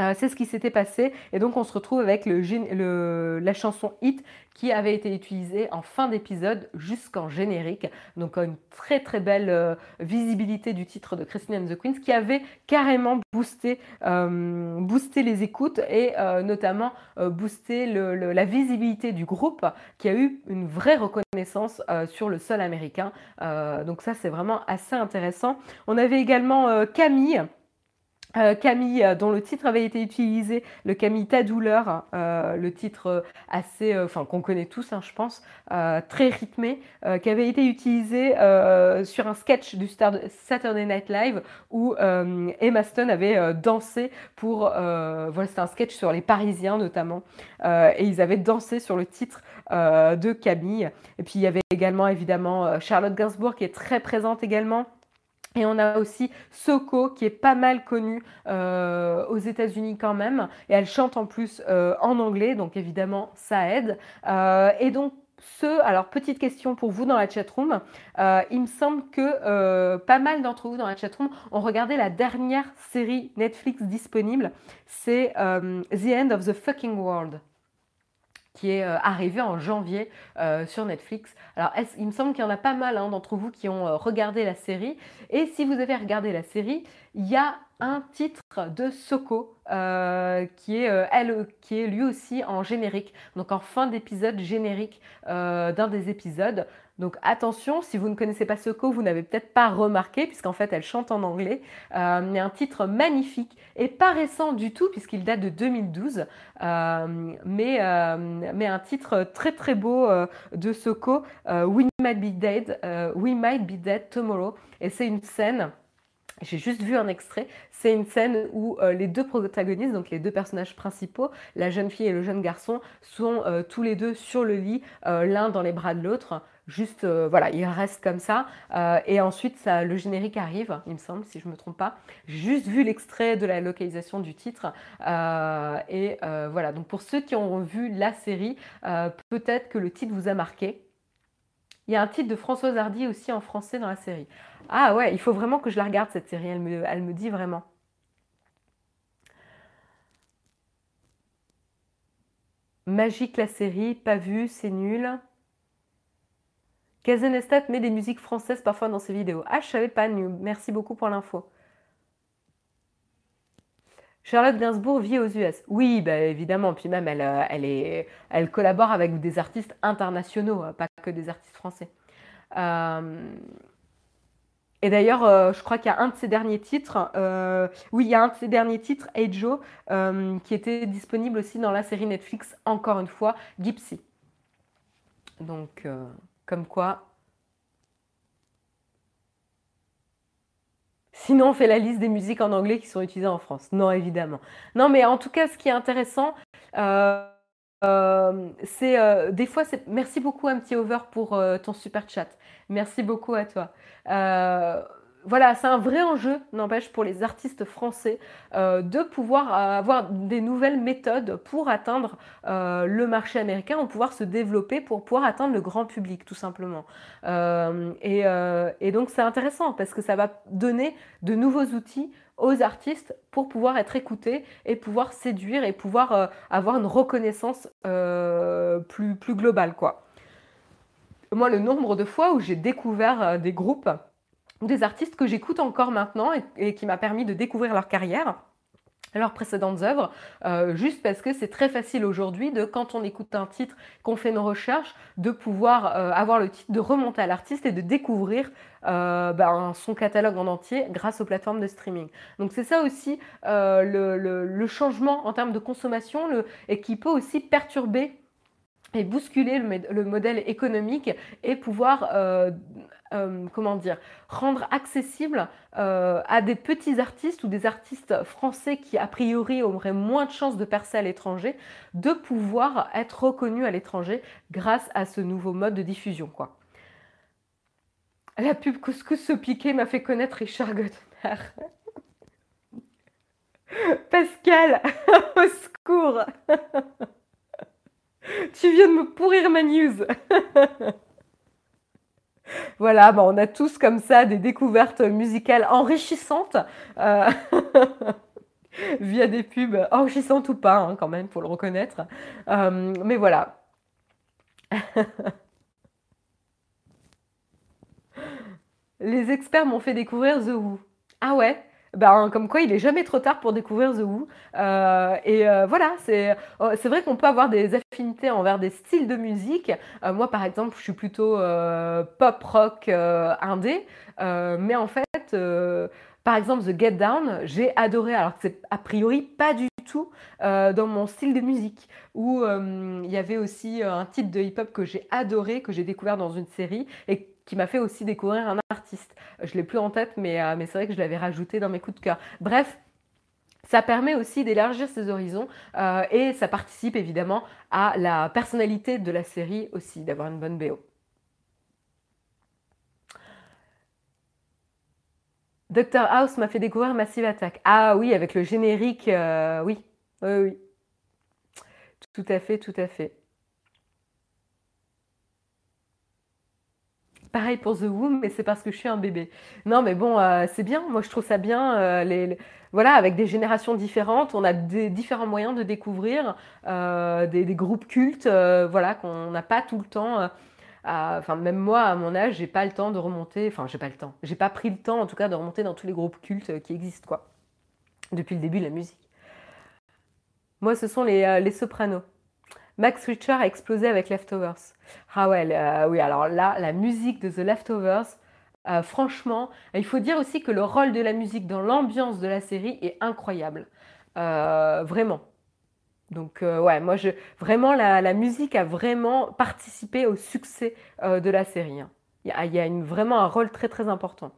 euh, c'est ce qui s'était passé et donc on se retrouve avec la chanson Hit qui avait été utilisée en fin d'épisode jusqu'en générique. Donc une très très belle euh, visibilité du titre de Christine and the Queens qui avait carrément boosté, euh, boosté les écoutes et notamment boosté la visibilité du groupe qui a eu une vraie reconnaissance sur le sol américain. donc ça c'est vraiment assez intéressant. On avait également Camille. Euh, Camille, euh, dont le titre avait été utilisé, le Camille Ta douleur, euh, le titre assez, enfin qu'on connaît tous, hein, je pense, très rythmé, qui avait été utilisé sur un sketch du Saturday Night Live où Emma Stone avait dansé pour, voilà, c'était un sketch sur les Parisiens notamment, et ils avaient dansé sur le titre de Camille. Et puis il y avait également évidemment Charlotte Gainsbourg qui est très présente également. Et on a aussi Soko qui est pas mal connue euh, aux États-Unis quand même. Et elle chante en plus euh, en anglais, donc évidemment ça aide. Euh, et donc ce, alors petite question pour vous dans la chatroom, il me semble que pas mal d'entre vous dans la chatroom ont regardé la dernière série Netflix disponible, c'est The End of the Fucking World qui est euh, arrivé en janvier euh, sur Netflix. Alors, il me semble qu'il y en a pas mal hein, d'entre vous qui ont euh, regardé la série. Et si vous avez regardé la série, il y a un titre de Soko qui, est, elle, qui est lui aussi en générique, donc en fin d'épisode générique d'un des épisodes. Donc attention, si vous ne connaissez pas Soko, vous n'avez peut-être pas remarqué, puisqu'en fait elle chante en anglais. Euh, mais un titre magnifique et pas récent du tout, puisqu'il date de 2012. Euh, mais, euh, mais un titre très très beau de Soko, We Might Be Dead, We Might Be Dead Tomorrow. Et c'est une scène J'ai juste vu un extrait. C'est une scène où euh, les deux protagonistes, donc les deux personnages principaux, la jeune fille et le jeune garçon, sont euh, tous les deux sur le lit, euh, l'un dans les bras de l'autre. Juste, voilà, ils restent comme ça. et ensuite, le générique arrive, il me semble, si je ne me trompe pas. J'ai juste vu l'extrait de la localisation du titre. et voilà, donc pour ceux qui ont vu la série, peut-être que le titre vous a marqué. Il y a un titre de Françoise Hardy aussi en français dans la série. Ah ouais, il faut vraiment que je la regarde cette série, elle me, dit vraiment. Magique la série, pas vu, c'est nul. Kazenestat met des musiques françaises parfois dans ses vidéos. Ah, je savais pas, merci beaucoup pour l'info. Charlotte Gainsbourg vit aux US. Oui, bah, évidemment. Puis même, elle, euh, collabore avec des artistes internationaux, euh, pas que des artistes français. Euh, et d'ailleurs, je crois qu'il y a un de ses derniers titres, oui, il y a un de ses derniers titres, Hey Joe, qui était disponible aussi dans la série Netflix, encore une fois, Gypsy. Donc, comme quoi, Sinon, on fait la liste des musiques en anglais qui sont utilisées en France. Non, évidemment. Non, mais en tout cas, ce qui est intéressant, euh, euh, c'est euh, des fois, c'est merci beaucoup un petit over pour ton super chat. Merci beaucoup à toi voilà, c'est un vrai enjeu, n'empêche, pour les artistes français euh, de pouvoir avoir des nouvelles méthodes pour atteindre euh, le marché américain, ou pouvoir se développer pour pouvoir atteindre le grand public, tout simplement. Euh, et, donc, c'est intéressant parce que ça va donner de nouveaux outils aux artistes pour pouvoir être écoutés et pouvoir séduire et pouvoir avoir une reconnaissance plus, plus globale, quoi. Moi, le nombre de fois où j'ai découvert des groupes des artistes que j'écoute encore maintenant et, qui m'a permis de découvrir leur carrière leurs précédentes œuvres, euh, juste parce que c'est très facile aujourd'hui de, quand on écoute un titre, qu'on fait nos recherches, de pouvoir euh, avoir le titre, de remonter à l'artiste et de découvrir euh, ben, son catalogue en entier grâce aux plateformes de streaming. Donc c'est ça aussi le, changement en termes de consommation et qui peut aussi perturber et bousculer le, modèle économique et pouvoir, euh, euh, comment dire, rendre accessible euh, à des petits artistes ou des artistes français qui, a priori, auraient moins de chances de percer à l'étranger, de pouvoir être reconnus à l'étranger grâce à ce nouveau mode de diffusion. La pub Couscous se piquer m'a fait connaître Richard Godmer. Pascal, au secours tu viens de me pourrir ma news. voilà, bah, on a tous comme ça des découvertes musicales enrichissantes euh, via des pubs enrichissantes ou pas, hein, quand même, pour le reconnaître. Euh, mais voilà. Les experts m'ont fait découvrir The Who. Ah ouais? Ben, comme quoi il est jamais trop tard pour découvrir The Who. Euh, et euh, voilà, c'est oh, c'est vrai qu'on peut avoir des affinités envers des styles de musique. Euh, moi, par exemple, je suis plutôt pop rock indé, mais en fait, par exemple, The Get Down, j'ai adoré, alors que c'est a priori pas du tout dans mon style de musique. Où il y avait aussi un titre de hip-hop que j'ai adoré, que j'ai découvert dans une série qui m'a fait aussi découvrir un artiste. Je l'ai plus en tête, mais, euh, mais c'est vrai que je l'avais rajouté dans mes coups de cœur. Bref, ça permet aussi d'élargir ses horizons euh, et ça participe évidemment à la personnalité de la série aussi, d'avoir une bonne BO. Doctor House m'a fait découvrir Massive Attack. Ah oui, avec le générique, euh, oui, oui, oui. Tout à fait, tout à fait. Pareil pour The Womb, mais c'est parce que je suis un bébé. Non, mais bon, euh, c'est bien. Moi, je trouve ça bien. Euh, voilà, avec des générations différentes, on a des différents moyens de découvrir euh, des, groupes cultes, voilà, qu'on n'a pas tout le temps. enfin, même moi, à mon âge, j'ai pas le temps de remonter. Enfin, j'ai pas le temps. J'ai pas pris le temps, en tout cas, de remonter dans tous les groupes cultes qui existent, quoi. Depuis le début de la musique. Moi, ce sont les, les sopranos. Max Richter a explosé avec Leftovers. Ah ouais, euh, oui, alors là, la musique de The Leftovers, euh, franchement, il faut dire aussi que le rôle de la musique dans l'ambiance de la série est incroyable. Euh, vraiment. Donc ouais, moi je vraiment la, musique a vraiment participé au succès de la série. Hein. Il y a, vraiment un rôle très très important.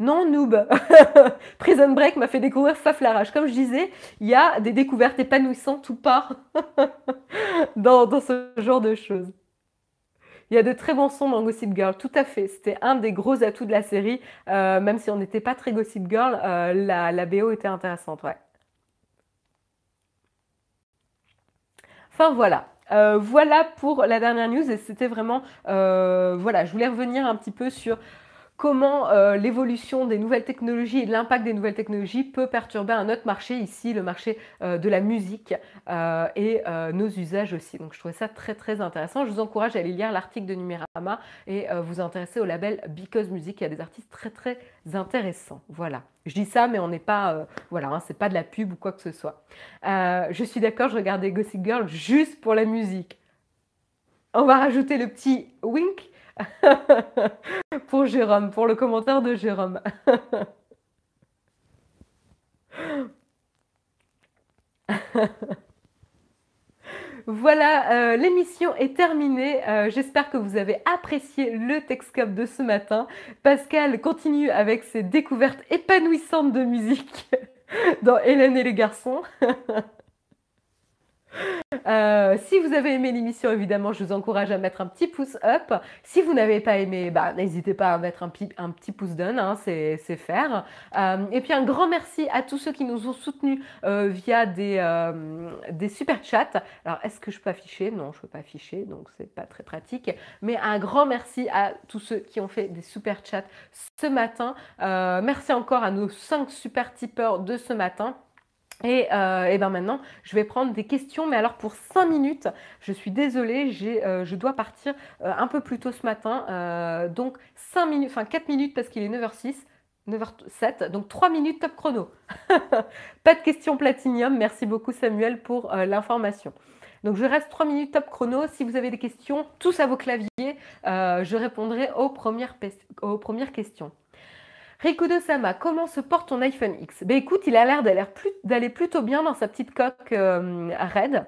Non, noob. Prison Break m'a fait découvrir Faflarage. Comme je disais, il y a des découvertes épanouissantes ou pas dans, ce genre de choses. Il y a de très bons sons dans Gossip Girl, tout à fait. C'était un des gros atouts de la série. Euh, même si on n'était pas très Gossip Girl, euh, la, la, BO était intéressante, ouais. Enfin voilà. Euh, voilà pour la dernière news et c'était vraiment, voilà, je voulais revenir un petit peu sur comment euh, l'évolution des nouvelles technologies et l'impact des nouvelles technologies peut perturber un autre marché, ici le marché euh, de la musique euh, et nos usages aussi. Donc je trouvais ça très très intéressant. Je vous encourage à aller lire l'article de Numérama et vous intéresser au label Because Music. Il y a des artistes très très intéressants. Voilà. Je dis ça, mais on n'est pas, voilà, hein, c'est pas de la pub ou quoi que ce soit. je suis d'accord, je regardais Gossip Girl juste pour la musique. On va rajouter le petit wink pour Jérôme, pour le commentaire de Jérôme. Voilà, euh, l'émission est terminée. Euh, j'espère que vous avez apprécié le Texcop de ce matin. Pascal continue avec ses découvertes épanouissantes de musique dans Hélène et les garçons. Euh, si vous avez aimé l'émission, évidemment, je vous encourage à mettre un petit pouce up. Si vous n'avez pas aimé, bah, n'hésitez pas à mettre un, petit pouce down, hein, c'est faire. Euh, et puis un grand merci à tous ceux qui nous ont soutenus euh, via des, des super chats. Alors, est-ce que je peux afficher? Non, je ne peux pas afficher, donc c'est pas très pratique. Mais un grand merci à tous ceux qui ont fait des super chats ce matin. merci encore à nos 5 super tipeurs de ce matin. Euh, et, ben maintenant, je vais prendre des questions, mais alors pour 5 minutes, je suis désolée, euh, je dois partir euh, un peu plus tôt ce matin. donc 5 minutes, enfin 4 minutes parce qu'il est 9h06. 9h07, donc 3 minutes top chrono. Pas de questions platinium, merci beaucoup Samuel pour l'information. Donc je reste 3 minutes top chrono. Si vous avez des questions, tous à vos claviers, je répondrai aux premières questions. Rikudo Sama, comment se porte ton iPhone X? Ben écoute, il a l'air d'aller plutôt bien dans sa petite coque euh, raide.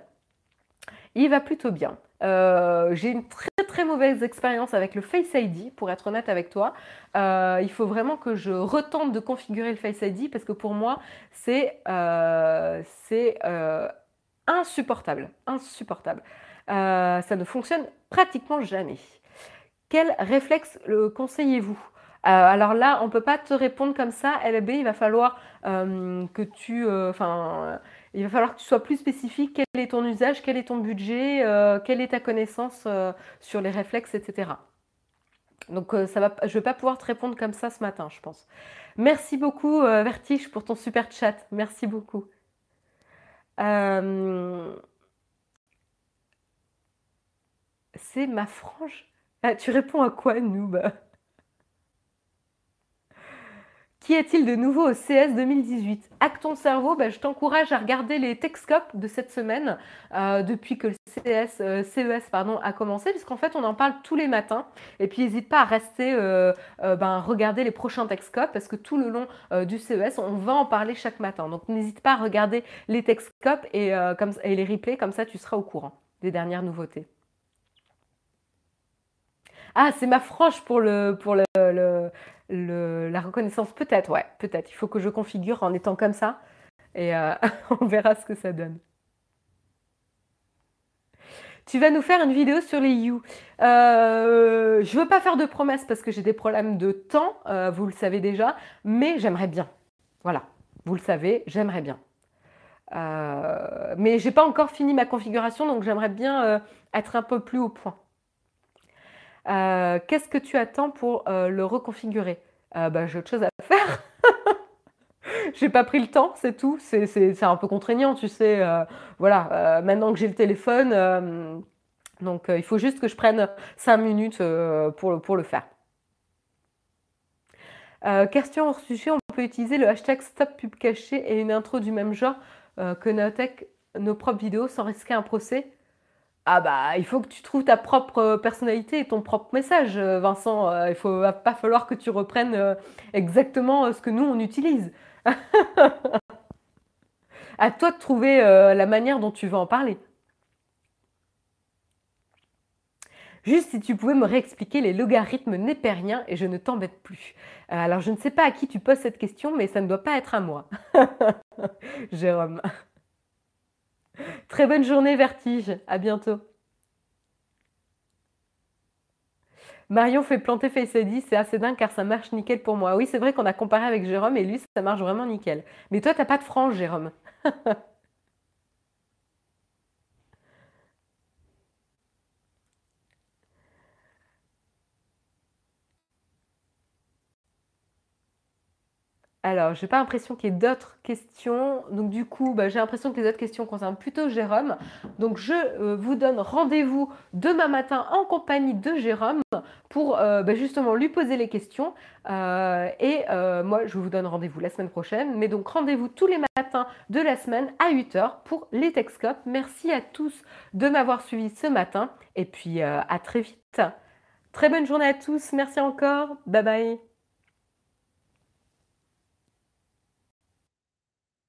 Il va plutôt bien. Euh, j'ai une très très mauvaise expérience avec le Face ID, pour être honnête avec toi. Euh, il faut vraiment que je retente de configurer le Face ID parce que pour moi, c'est insupportable. Insupportable. ça ne fonctionne pratiquement jamais. Quel réflexe conseillez-vous? euh, alors là, on ne peut pas te répondre comme ça. LB, il va falloir euh, que tu, euh, il va falloir que tu sois plus spécifique. Quel est ton usage? Quel est ton budget? Quelle est ta connaissance sur les réflexes, etc. Donc ça va, je ne vais pas pouvoir te répondre comme ça ce matin, je pense. Merci beaucoup Vertige pour ton super chat. Merci beaucoup. C'est ma frange. Ah, tu réponds à quoi, Noob Qu'y a-t-il de nouveau au CS 2018 Acton cerveau, bah, je t'encourage à regarder les Techscopes de cette semaine euh, depuis que le CS, euh, CES pardon, a commencé, puisqu'en fait on en parle tous les matins. Et puis n'hésite pas à rester, euh, ben, regarder les prochains Techscopes, parce que tout le long du CES, on va en parler chaque matin. Donc n'hésite pas à regarder les Techscopes et, comme, et les replays, comme ça tu seras au courant des dernières nouveautés. Ah, c'est ma frange pour le, pour le, la reconnaissance. Peut-être, ouais, peut-être. Il faut que je configure en étant comme ça et euh, on verra ce que ça donne. Tu vas nous faire une vidéo sur les You. Euh, je ne veux pas faire de promesses parce que j'ai des problèmes de temps, euh, vous le savez déjà, mais j'aimerais bien. Voilà, vous le savez, j'aimerais bien. mais j'ai pas encore fini ma configuration, donc j'aimerais bien être un peu plus au point. Euh, qu'est-ce que tu attends pour euh, le reconfigurer? Euh, bah, J'ai autre chose à faire. j'ai pas pris le temps, c'est tout. C'est un peu contraignant, tu sais. voilà, maintenant que j'ai le téléphone, donc il faut juste que je prenne 5 minutes pour, le faire. question hors sujet, on peut utiliser le hashtag stop pub caché et une intro du même genre que Notech, nos propres vidéos sans risquer un procès? Ah bah, il faut que tu trouves ta propre personnalité et ton propre message, euh, Vincent. Euh, il faut pas falloir que tu reprennes euh, exactement ce que nous on utilise. à toi de trouver la manière dont tu veux en parler. Juste si tu pouvais me réexpliquer les logarithmes népériens et je ne t'embête plus. Euh, alors je ne sais pas à qui tu poses cette question, mais ça ne doit pas être à moi. Jérôme. Très bonne journée, Vertige. À bientôt. Marion fait planter Face ID, c'est assez dingue car ça marche nickel pour moi. Oui, c'est vrai qu'on a comparé avec Jérôme et lui, ça marche vraiment nickel. Mais toi, t'as pas de frange, Jérôme. Alors, j'ai pas l'impression qu'il y ait d'autres questions. Donc, du coup, bah, j'ai l'impression que les autres questions concernent plutôt Jérôme. Donc, je euh, vous donne rendez-vous demain matin en compagnie de Jérôme pour euh, bah, justement lui poser les questions. Euh, et moi, je vous donne rendez-vous la semaine prochaine. Mais donc, rendez-vous tous les matins de la semaine à 8h pour les Texcopes. Merci à tous de m'avoir suivi ce matin. Et puis, à très vite. Très bonne journée à tous. Merci encore. Bye bye.